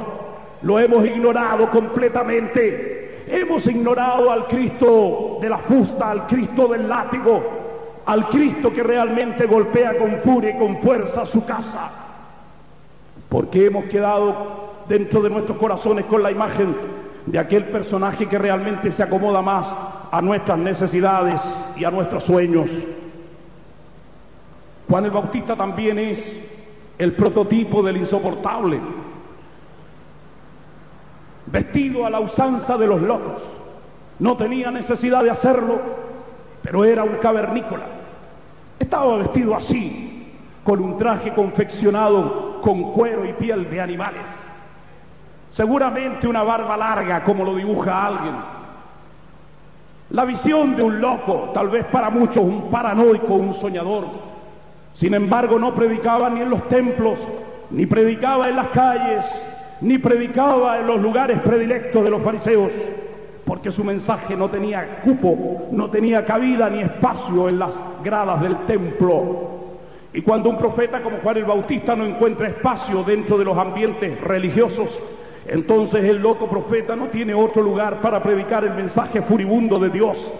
lo hemos ignorado completamente. Hemos ignorado al Cristo de la fusta, al Cristo del látigo, al Cristo que realmente golpea con furia y con fuerza su casa. Porque hemos quedado dentro de nuestros corazones con la imagen de aquel personaje que realmente se acomoda más a nuestras necesidades y a nuestros sueños. Juan el Bautista también es el prototipo del insoportable, vestido a la usanza de los locos. No tenía necesidad de hacerlo, pero era un cavernícola. Estaba vestido así, con un traje confeccionado con cuero y piel de animales. Seguramente una barba larga, como lo dibuja alguien. La visión de un loco, tal vez para muchos un paranoico, un soñador. Sin embargo, no predicaba ni en los templos, ni predicaba en las calles, ni predicaba en los lugares predilectos de los fariseos, porque su mensaje no tenía cupo, no tenía cabida ni espacio en las gradas del templo. Y cuando un profeta como Juan el Bautista no encuentra espacio dentro de los ambientes religiosos, entonces el loco profeta no tiene otro lugar para predicar el mensaje furibundo de Dios,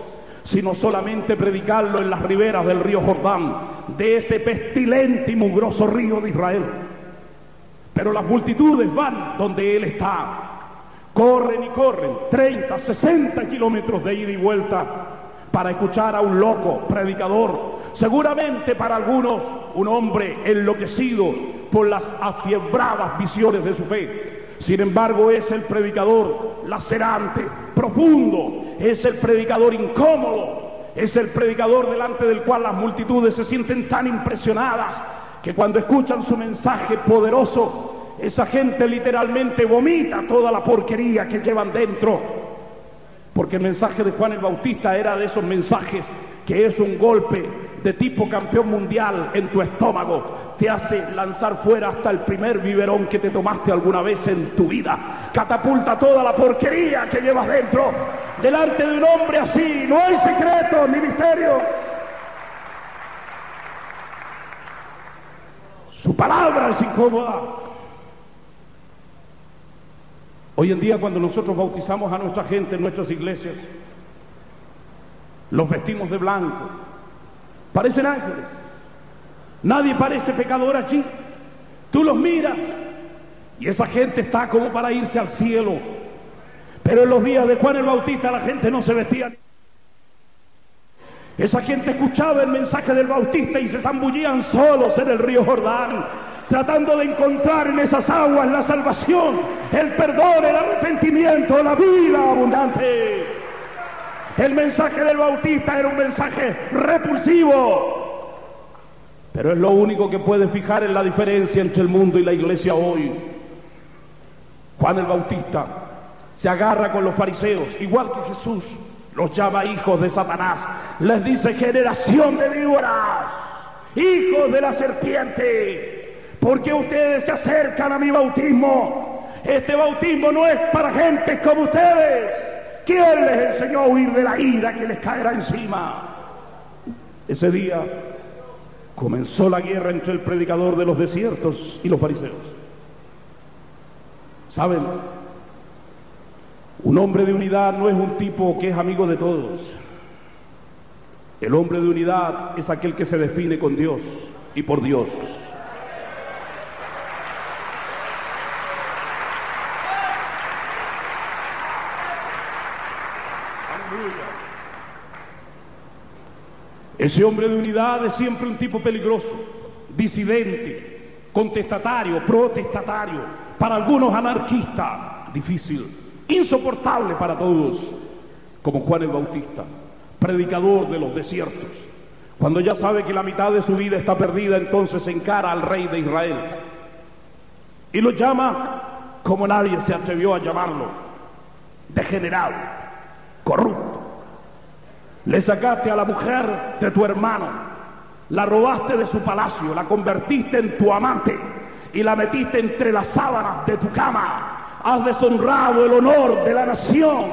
sino solamente predicarlo en las riberas del río Jordán, de ese pestilente y mugroso río de Israel. Pero las multitudes van donde Él está. Corren y corren 30, 60 kilómetros de ida y vuelta para escuchar a un loco predicador. Seguramente para algunos un hombre enloquecido por las afiebradas visiones de su fe. Sin embargo es el predicador lacerante, profundo, es el predicador incómodo, es el predicador delante del cual las multitudes se sienten tan impresionadas que cuando escuchan su mensaje poderoso, esa gente literalmente vomita toda la porquería que llevan dentro. Porque el mensaje de Juan el Bautista era de esos mensajes que es un golpe de tipo campeón mundial en tu estómago. Te hace lanzar fuera hasta el primer biberón que te tomaste alguna vez en tu vida. Catapulta toda la porquería que llevas dentro. Delante de un hombre así no hay secretos ni misterios. Su palabra es incómoda. Hoy en día cuando nosotros bautizamos a nuestra gente en nuestras iglesias, los vestimos de blanco, parecen ángeles. Nadie parece pecador allí. Tú los miras y esa gente está como para irse al cielo. Pero en los días de Juan el Bautista la gente no se vestía. Esa gente escuchaba el mensaje del Bautista y se zambullían solos en el río Jordán, tratando de encontrar en esas aguas la salvación, el perdón, el arrepentimiento, la vida abundante. El mensaje del Bautista era un mensaje repulsivo, pero es lo único que puede fijar en la diferencia entre el mundo y la iglesia hoy. Juan el Bautista se agarra con los fariseos, igual que Jesús los llama hijos de Satanás, les dice generación de víboras, hijos de la serpiente, porque ustedes se acercan a mi bautismo. Este bautismo no es para gente como ustedes. ¿Quién les enseñó a huir de la ira que les caerá encima? Ese día comenzó la guerra entre el predicador de los desiertos y los fariseos. ¿Saben? Un hombre de unidad no es un tipo que es amigo de todos. El hombre de unidad es aquel que se define con Dios y por Dios. Ese hombre de unidad es siempre un tipo peligroso, disidente, contestatario, protestatario, para algunos anarquista, difícil, insoportable para todos, como Juan el Bautista, predicador de los desiertos. Cuando ya sabe que la mitad de su vida está perdida, entonces encara al rey de Israel y lo llama como nadie se atrevió a llamarlo, degenerado, corrupto. Le sacaste a la mujer de tu hermano, la robaste de su palacio, la convertiste en tu amante y la metiste entre las sábanas de tu cama. Has deshonrado el honor de la nación.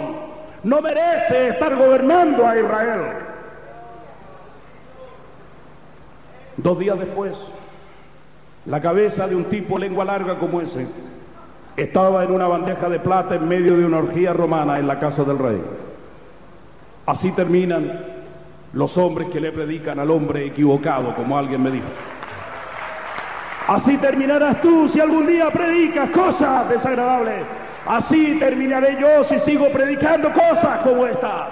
No merece estar gobernando a Israel. Dos días después, la cabeza de un tipo lengua larga como ese estaba en una bandeja de plata en medio de una orgía romana en la casa del rey. Así terminan los hombres que le predican al hombre equivocado, como alguien me dijo. Así terminarás tú si algún día predicas cosas desagradables. Así terminaré yo si sigo predicando cosas como estas.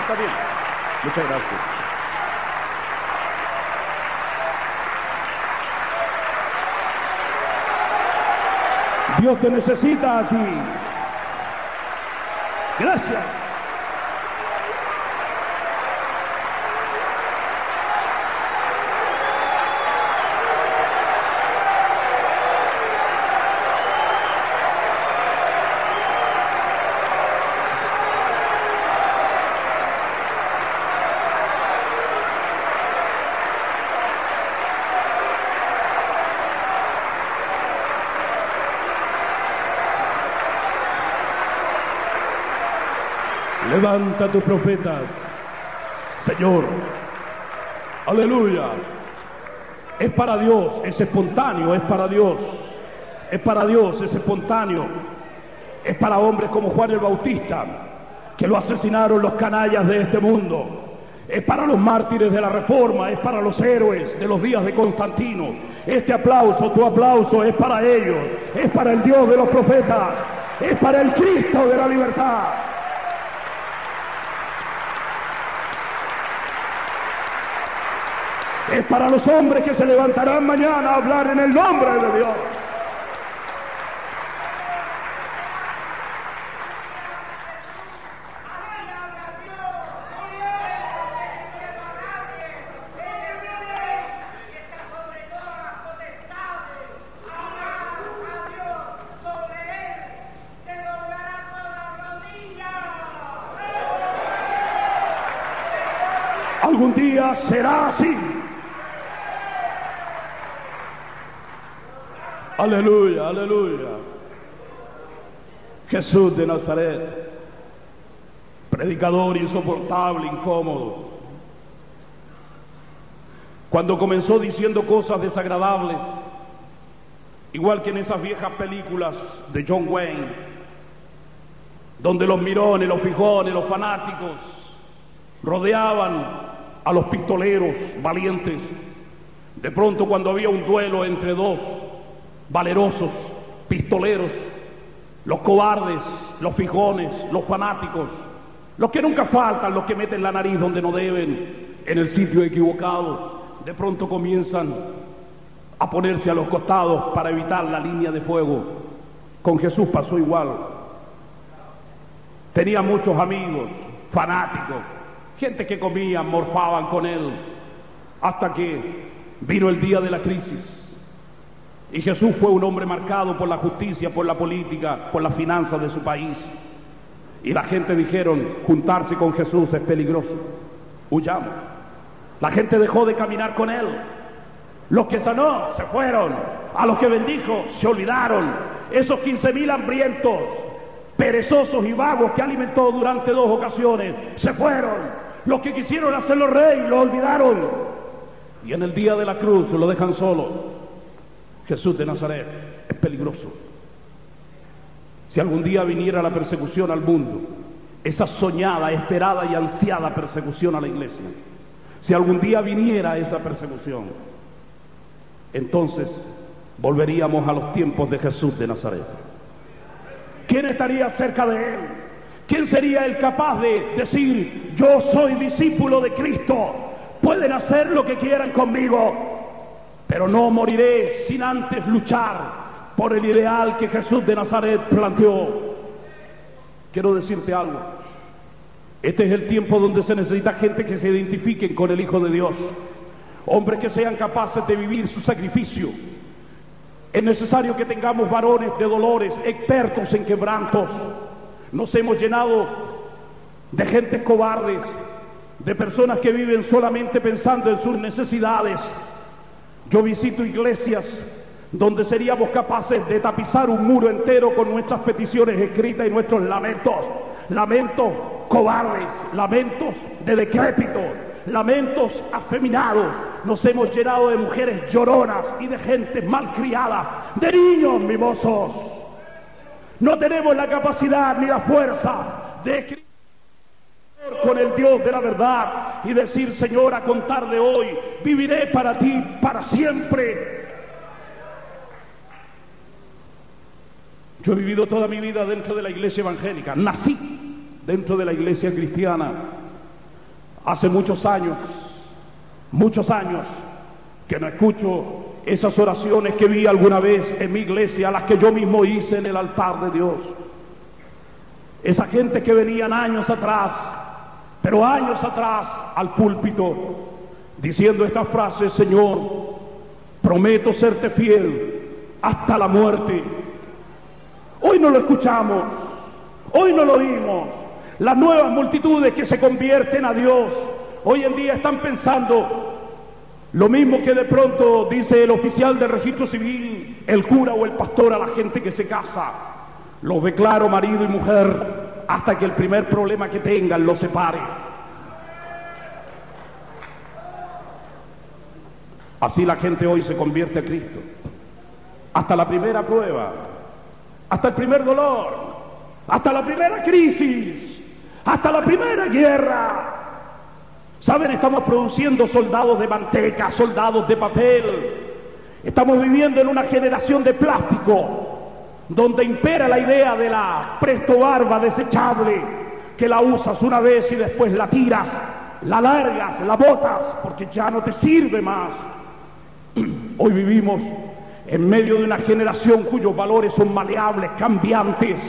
Está bien. Muchas gracias. Dios te necesita a ti. Gracias. Levanta tus profetas, Señor. Aleluya. Es para Dios, es espontáneo, es para Dios. Es para Dios, es espontáneo. Es para hombres como Juan el Bautista, que lo asesinaron los canallas de este mundo. Es para los mártires de la reforma, es para los héroes de los días de Constantino. Este aplauso, tu aplauso es para ellos, es para el Dios de los profetas, es para el Cristo de la libertad. Es para los hombres que se levantarán mañana a hablar en el nombre de Dios. Será así. Aleluya, aleluya. Jesús de Nazaret, predicador insoportable, incómodo. Cuando comenzó diciendo cosas desagradables, igual que en esas viejas películas de John Wayne, donde los mirones, los fijones, los fanáticos rodeaban a los pistoleros valientes. De pronto cuando había un duelo entre dos valerosos, pistoleros, los cobardes, los fijones, los fanáticos, los que nunca faltan, los que meten la nariz donde no deben, en el sitio equivocado, de pronto comienzan a ponerse a los costados para evitar la línea de fuego. Con Jesús pasó igual. Tenía muchos amigos, fanáticos, gente que comían, morfaban con él, hasta que vino el día de la crisis y Jesús fue un hombre marcado por la justicia, por la política, por las finanzas de su país. Y la gente dijeron, juntarse con Jesús es peligroso. Huyamos. La gente dejó de caminar con él. Los que sanó se fueron. A los que bendijo se olvidaron. Esos 15 mil hambrientos, perezosos y vagos que alimentó durante dos ocasiones, se fueron. Los que quisieron hacerlo rey lo olvidaron. Y en el día de la cruz lo dejan solo. Jesús de Nazaret es peligroso. Si algún día viniera la persecución al mundo, esa soñada, esperada y ansiada persecución a la iglesia, si algún día viniera esa persecución, entonces volveríamos a los tiempos de Jesús de Nazaret. ¿Quién estaría cerca de él? ¿Quién sería el capaz de decir, yo soy discípulo de Cristo? Pueden hacer lo que quieran conmigo, pero no moriré sin antes luchar por el ideal que Jesús de Nazaret planteó. Quiero decirte algo. Este es el tiempo donde se necesita gente que se identifiquen con el Hijo de Dios. Hombres que sean capaces de vivir su sacrificio. Es necesario que tengamos varones de dolores, expertos en quebrantos. Nos hemos llenado de gentes cobardes, de personas que viven solamente pensando en sus necesidades. Yo visito iglesias donde seríamos capaces de tapizar un muro entero con nuestras peticiones escritas y nuestros lamentos. Lamentos cobardes, lamentos de decrépito, lamentos afeminados. Nos hemos llenado de mujeres lloronas y de gente malcriada, de niños mimosos. No tenemos la capacidad ni la fuerza de con el Dios de la verdad y decir, Señor, a contar de hoy, viviré para ti para siempre. Yo he vivido toda mi vida dentro de la iglesia evangélica, nací dentro de la iglesia cristiana hace muchos años, muchos años que no escucho esas oraciones que vi alguna vez en mi iglesia, las que yo mismo hice en el altar de Dios. Esa gente que venían años atrás, pero años atrás al púlpito, diciendo estas frases, Señor, prometo serte fiel hasta la muerte Hoy no lo escuchamos, hoy no lo oímos. Las nuevas multitudes que se convierten a Dios hoy en día están pensando lo mismo que de pronto dice el oficial de registro civil, el cura o el pastor a la gente que se casa. Los declaro marido y mujer hasta que el primer problema que tengan los separe. Así la gente hoy se convierte a Cristo. Hasta la primera prueba hasta el primer dolor, hasta la primera crisis, hasta la primera guerra. Saben, estamos produciendo soldados de manteca, soldados de papel. Estamos viviendo en una generación de plástico, donde impera la idea de la presto barba desechable, que la usas una vez y después la tiras, la largas, la botas, porque ya no te sirve más. [clears throat] Hoy vivimos en medio de una generación cuyos valores son maleables, cambiantes.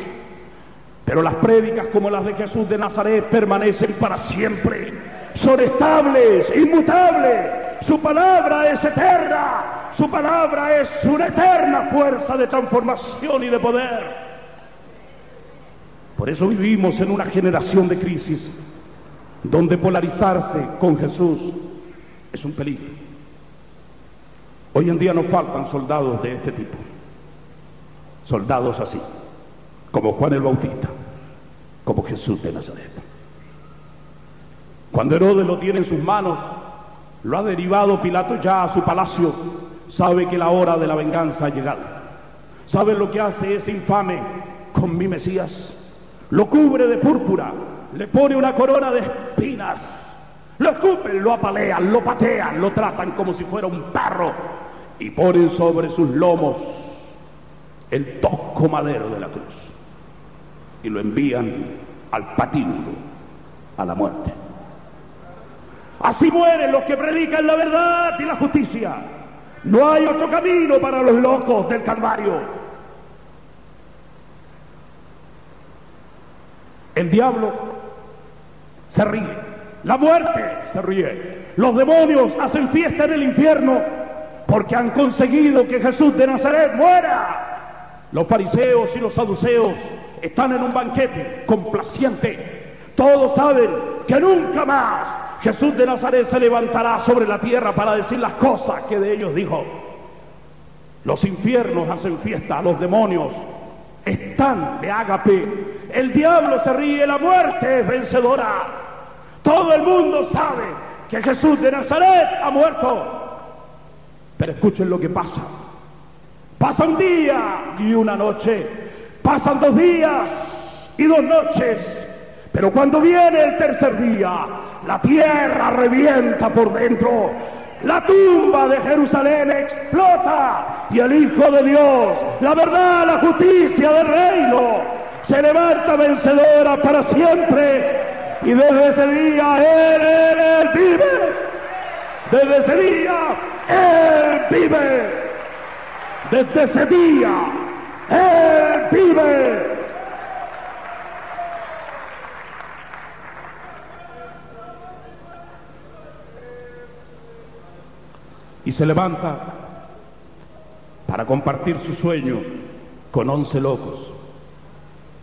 Pero las prédicas como las de Jesús de Nazaret permanecen para siempre. Son estables, inmutables. Su palabra es eterna. Su palabra es una eterna fuerza de transformación y de poder. Por eso vivimos en una generación de crisis donde polarizarse con Jesús es un peligro. Hoy en día nos faltan soldados de este tipo, soldados así, como Juan el Bautista, como Jesús de Nazaret. Cuando Herodes lo tiene en sus manos, lo ha derivado Pilato ya a su palacio, sabe que la hora de la venganza ha llegado. ¿Sabe lo que hace ese infame con mi Mesías? Lo cubre de púrpura, le pone una corona de espinas, lo escupen, lo apalean, lo patean, lo tratan como si fuera un perro y ponen sobre sus lomos el tosco madero de la cruz y lo envían al patíbulo, a la muerte. Así mueren los que predican la verdad y la justicia. No hay otro camino para los locos del Calvario. El diablo se ríe, la muerte se ríe, los demonios hacen fiesta en el infierno porque han conseguido que Jesús de Nazaret muera. Los fariseos y los saduceos están en un banquete complaciente. Todos saben que nunca más Jesús de Nazaret se levantará sobre la tierra para decir las cosas que de ellos dijo. Los infiernos hacen fiesta, los demonios están de ágape. El diablo se ríe, la muerte es vencedora. Todo el mundo sabe que Jesús de Nazaret ha muerto. Pero escuchen lo que pasa. Pasa un día y una noche. Pasan dos días y dos noches. Pero cuando viene el tercer día, la tierra revienta por dentro. la tumba de Jerusalén explota y el Hijo de Dios, la verdad, la justicia del reino, se levanta vencedora para siempre. Y desde ese día Él, vive. Desde ese día Él vive. Desde ese día Él vive. Y se levanta para compartir su sueño con once locos,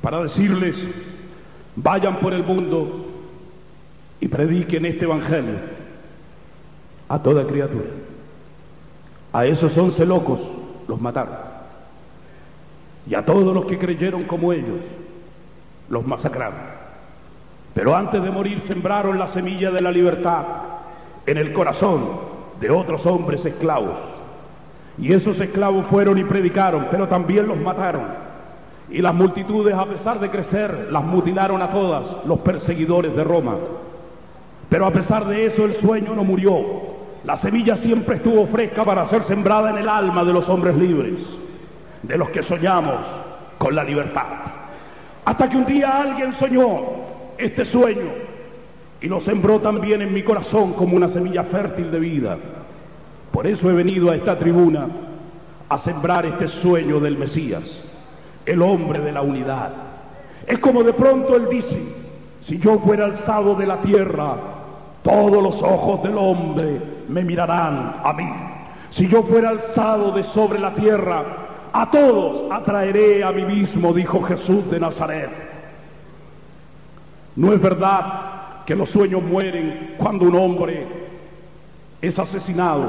para decirles, vayan por el mundo y prediquen este Evangelio a toda criatura. A esos once locos los mataron. Y a todos los que creyeron como ellos, los masacraron. Pero antes de morir sembraron la semilla de la libertad en el corazón de otros hombres esclavos. Y esos esclavos fueron y predicaron, pero también los mataron. Y las multitudes, a pesar de crecer, las mutilaron a todas los perseguidores de Roma. Pero a pesar de eso, el sueño no murió. La semilla siempre estuvo fresca para ser sembrada en el alma de los hombres libres, de los que soñamos con la libertad. Hasta que un día alguien soñó este sueño y lo sembró también en mi corazón como una semilla fértil de vida. Por eso he venido a esta tribuna a sembrar este sueño del Mesías, el hombre de la unidad. Es como de pronto él dice, si yo fuera alzado de la tierra, todos los ojos del hombre me mirarán a mí. Si yo fuera alzado de sobre la tierra, a todos atraeré a mí mismo, dijo Jesús de Nazaret. No es verdad que los sueños mueren cuando un hombre es asesinado.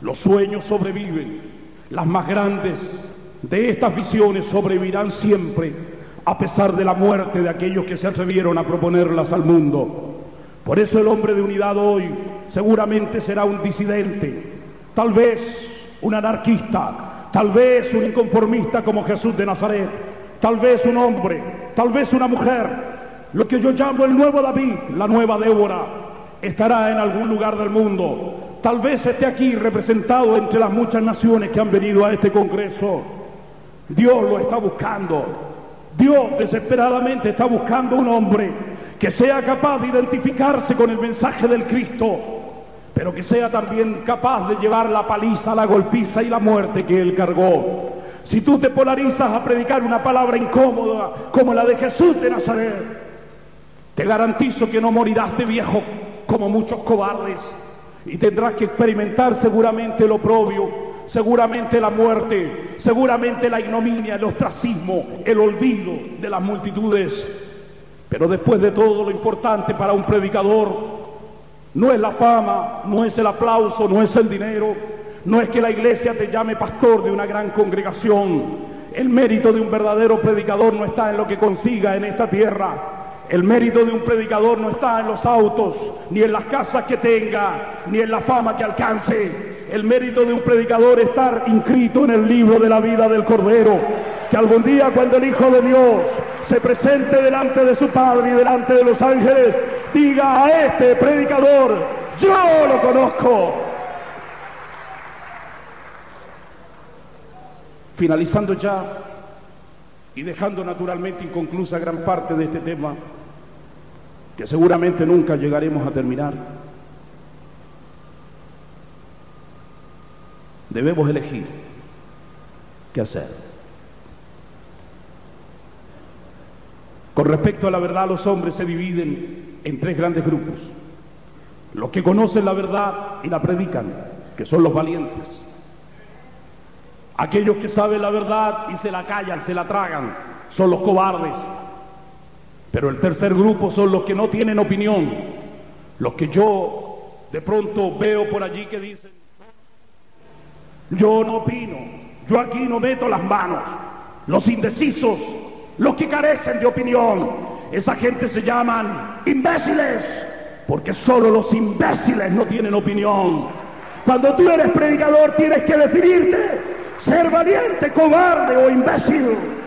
Los sueños sobreviven. Las más grandes de estas visiones sobrevivirán siempre a pesar de la muerte de aquellos que se atrevieron a proponerlas al mundo. Por eso el hombre de unidad hoy seguramente será un disidente, tal vez un anarquista, tal vez un inconformista como Jesús de Nazaret, tal vez un hombre, tal vez una mujer, lo que yo llamo el nuevo David, la nueva Débora, estará en algún lugar del mundo. Tal vez esté aquí representado entre las muchas naciones que han venido a este Congreso. Dios lo está buscando. Dios desesperadamente está buscando un hombre que sea capaz de identificarse con el mensaje del Cristo, pero que sea también capaz de llevar la paliza, la golpiza y la muerte que Él cargó. Si tú te polarizas a predicar una palabra incómoda como la de Jesús de Nazaret, te garantizo que no morirás de viejo como muchos cobardes y tendrás que experimentar seguramente el oprobio, seguramente la muerte, seguramente la ignominia, el ostracismo, el olvido de las multitudes. Pero después de todo lo importante para un predicador no es la fama, no es el aplauso, no es el dinero, no es que la iglesia te llame pastor de una gran congregación. El mérito de un verdadero predicador no está en lo que consiga en esta tierra, el mérito de un predicador no está en los autos, ni en las casas que tenga, ni en la fama que alcance. El mérito de un predicador es estar inscrito en el libro de la vida del Cordero. Que algún día cuando el Hijo de Dios se presente delante de su Padre y delante de los ángeles, diga a este predicador, yo lo conozco. Finalizando ya y dejando naturalmente inconclusa gran parte de este tema, que seguramente nunca llegaremos a terminar. Debemos elegir qué hacer. Con respecto a la verdad, los hombres se dividen en tres grandes grupos. Los que conocen la verdad y la predican, que son los valientes. Aquellos que saben la verdad y se la callan, se la tragan, son los cobardes. Pero el tercer grupo son los que no tienen opinión, los que yo de pronto veo por allí que dicen, yo no opino, yo aquí no meto las manos, los indecisos, los que carecen de opinión, esa gente se llaman imbéciles, porque solo los imbéciles no tienen opinión. Cuando tú eres predicador tienes que definirte, ser valiente, cobarde o imbécil.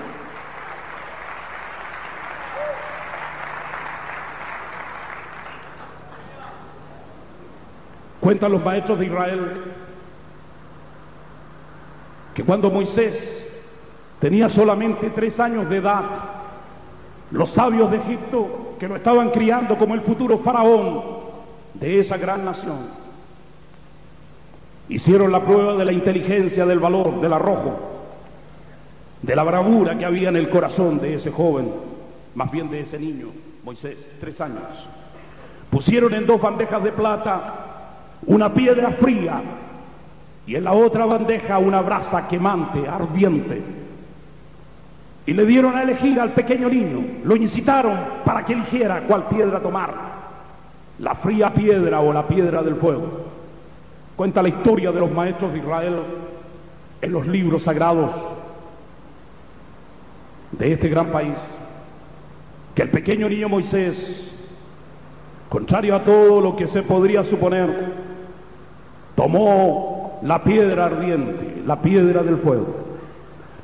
Cuentan los maestros de Israel que cuando Moisés tenía solamente tres años de edad, los sabios de Egipto que lo estaban criando como el futuro faraón de esa gran nación, hicieron la prueba de la inteligencia, del valor, del arrojo, de la bravura que había en el corazón de ese joven, más bien de ese niño, Moisés, tres años. Pusieron en dos bandejas de plata una piedra fría y en la otra bandeja una brasa quemante, ardiente. Y le dieron a elegir al pequeño niño, lo incitaron para que eligiera cuál piedra tomar, la fría piedra o la piedra del fuego. Cuenta la historia de los maestros de Israel en los libros sagrados de este gran país, que el pequeño niño Moisés, contrario a todo lo que se podría suponer, tomó la piedra ardiente, la piedra del fuego.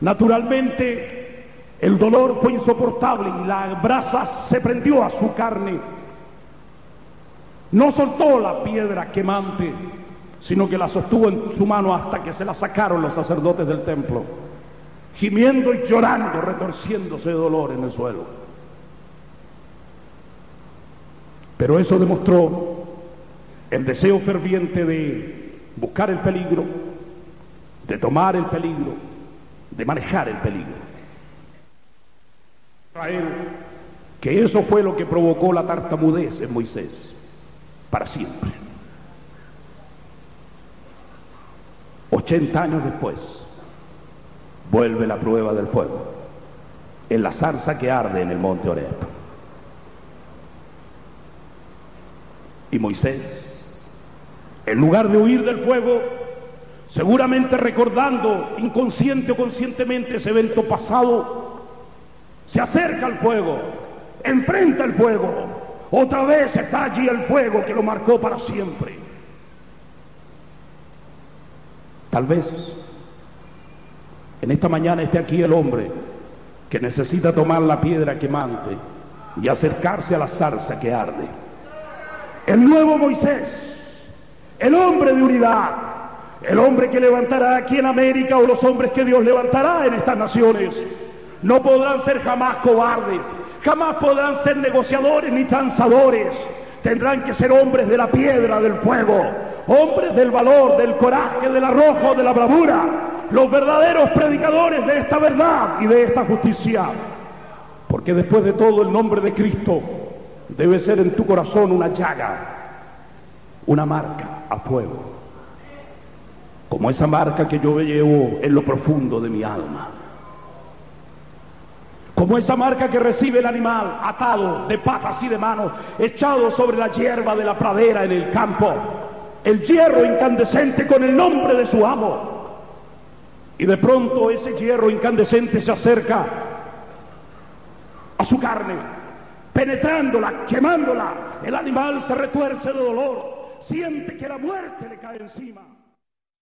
Naturalmente, el dolor fue insoportable y la brasa se prendió a su carne. No soltó la piedra quemante, sino que la sostuvo en su mano hasta que se la sacaron los sacerdotes del templo, gimiendo y llorando, retorciéndose de dolor en el suelo. Pero eso demostró el deseo ferviente de buscar el peligro, de tomar el peligro, de manejar el peligro. Que eso fue lo que provocó la tartamudez en Moisés, para siempre. 80 años después, vuelve la prueba del fuego, en la zarza que arde en el monte Oreb. Y Moisés, en lugar de huir del fuego, seguramente recordando inconsciente o conscientemente ese evento pasado, se acerca al fuego, enfrenta el fuego, otra vez está allí el fuego que lo marcó para siempre. Tal vez en esta mañana esté aquí el hombre que necesita tomar la piedra quemante y acercarse a la zarza que arde. El nuevo Moisés, el hombre de unidad, el hombre que levantará aquí en América o los hombres que Dios levantará en estas naciones, no podrán ser jamás cobardes, jamás podrán ser negociadores ni transadores, tendrán que ser hombres de la piedra, del fuego, hombres del valor, del coraje, del arrojo, de la bravura, los verdaderos predicadores de esta verdad y de esta justicia. Porque después de todo el nombre de Cristo debe ser en tu corazón una llaga, una marca a fuego, como esa marca que yo llevo en lo profundo de mi alma. Como esa marca que recibe el animal atado de patas y de manos, echado sobre la hierba de la pradera en el campo. El hierro incandescente con el nombre de su amo. Y de pronto ese hierro incandescente se acerca a su carne, penetrándola, quemándola. El animal se retuerce de dolor, siente que la muerte le cae encima.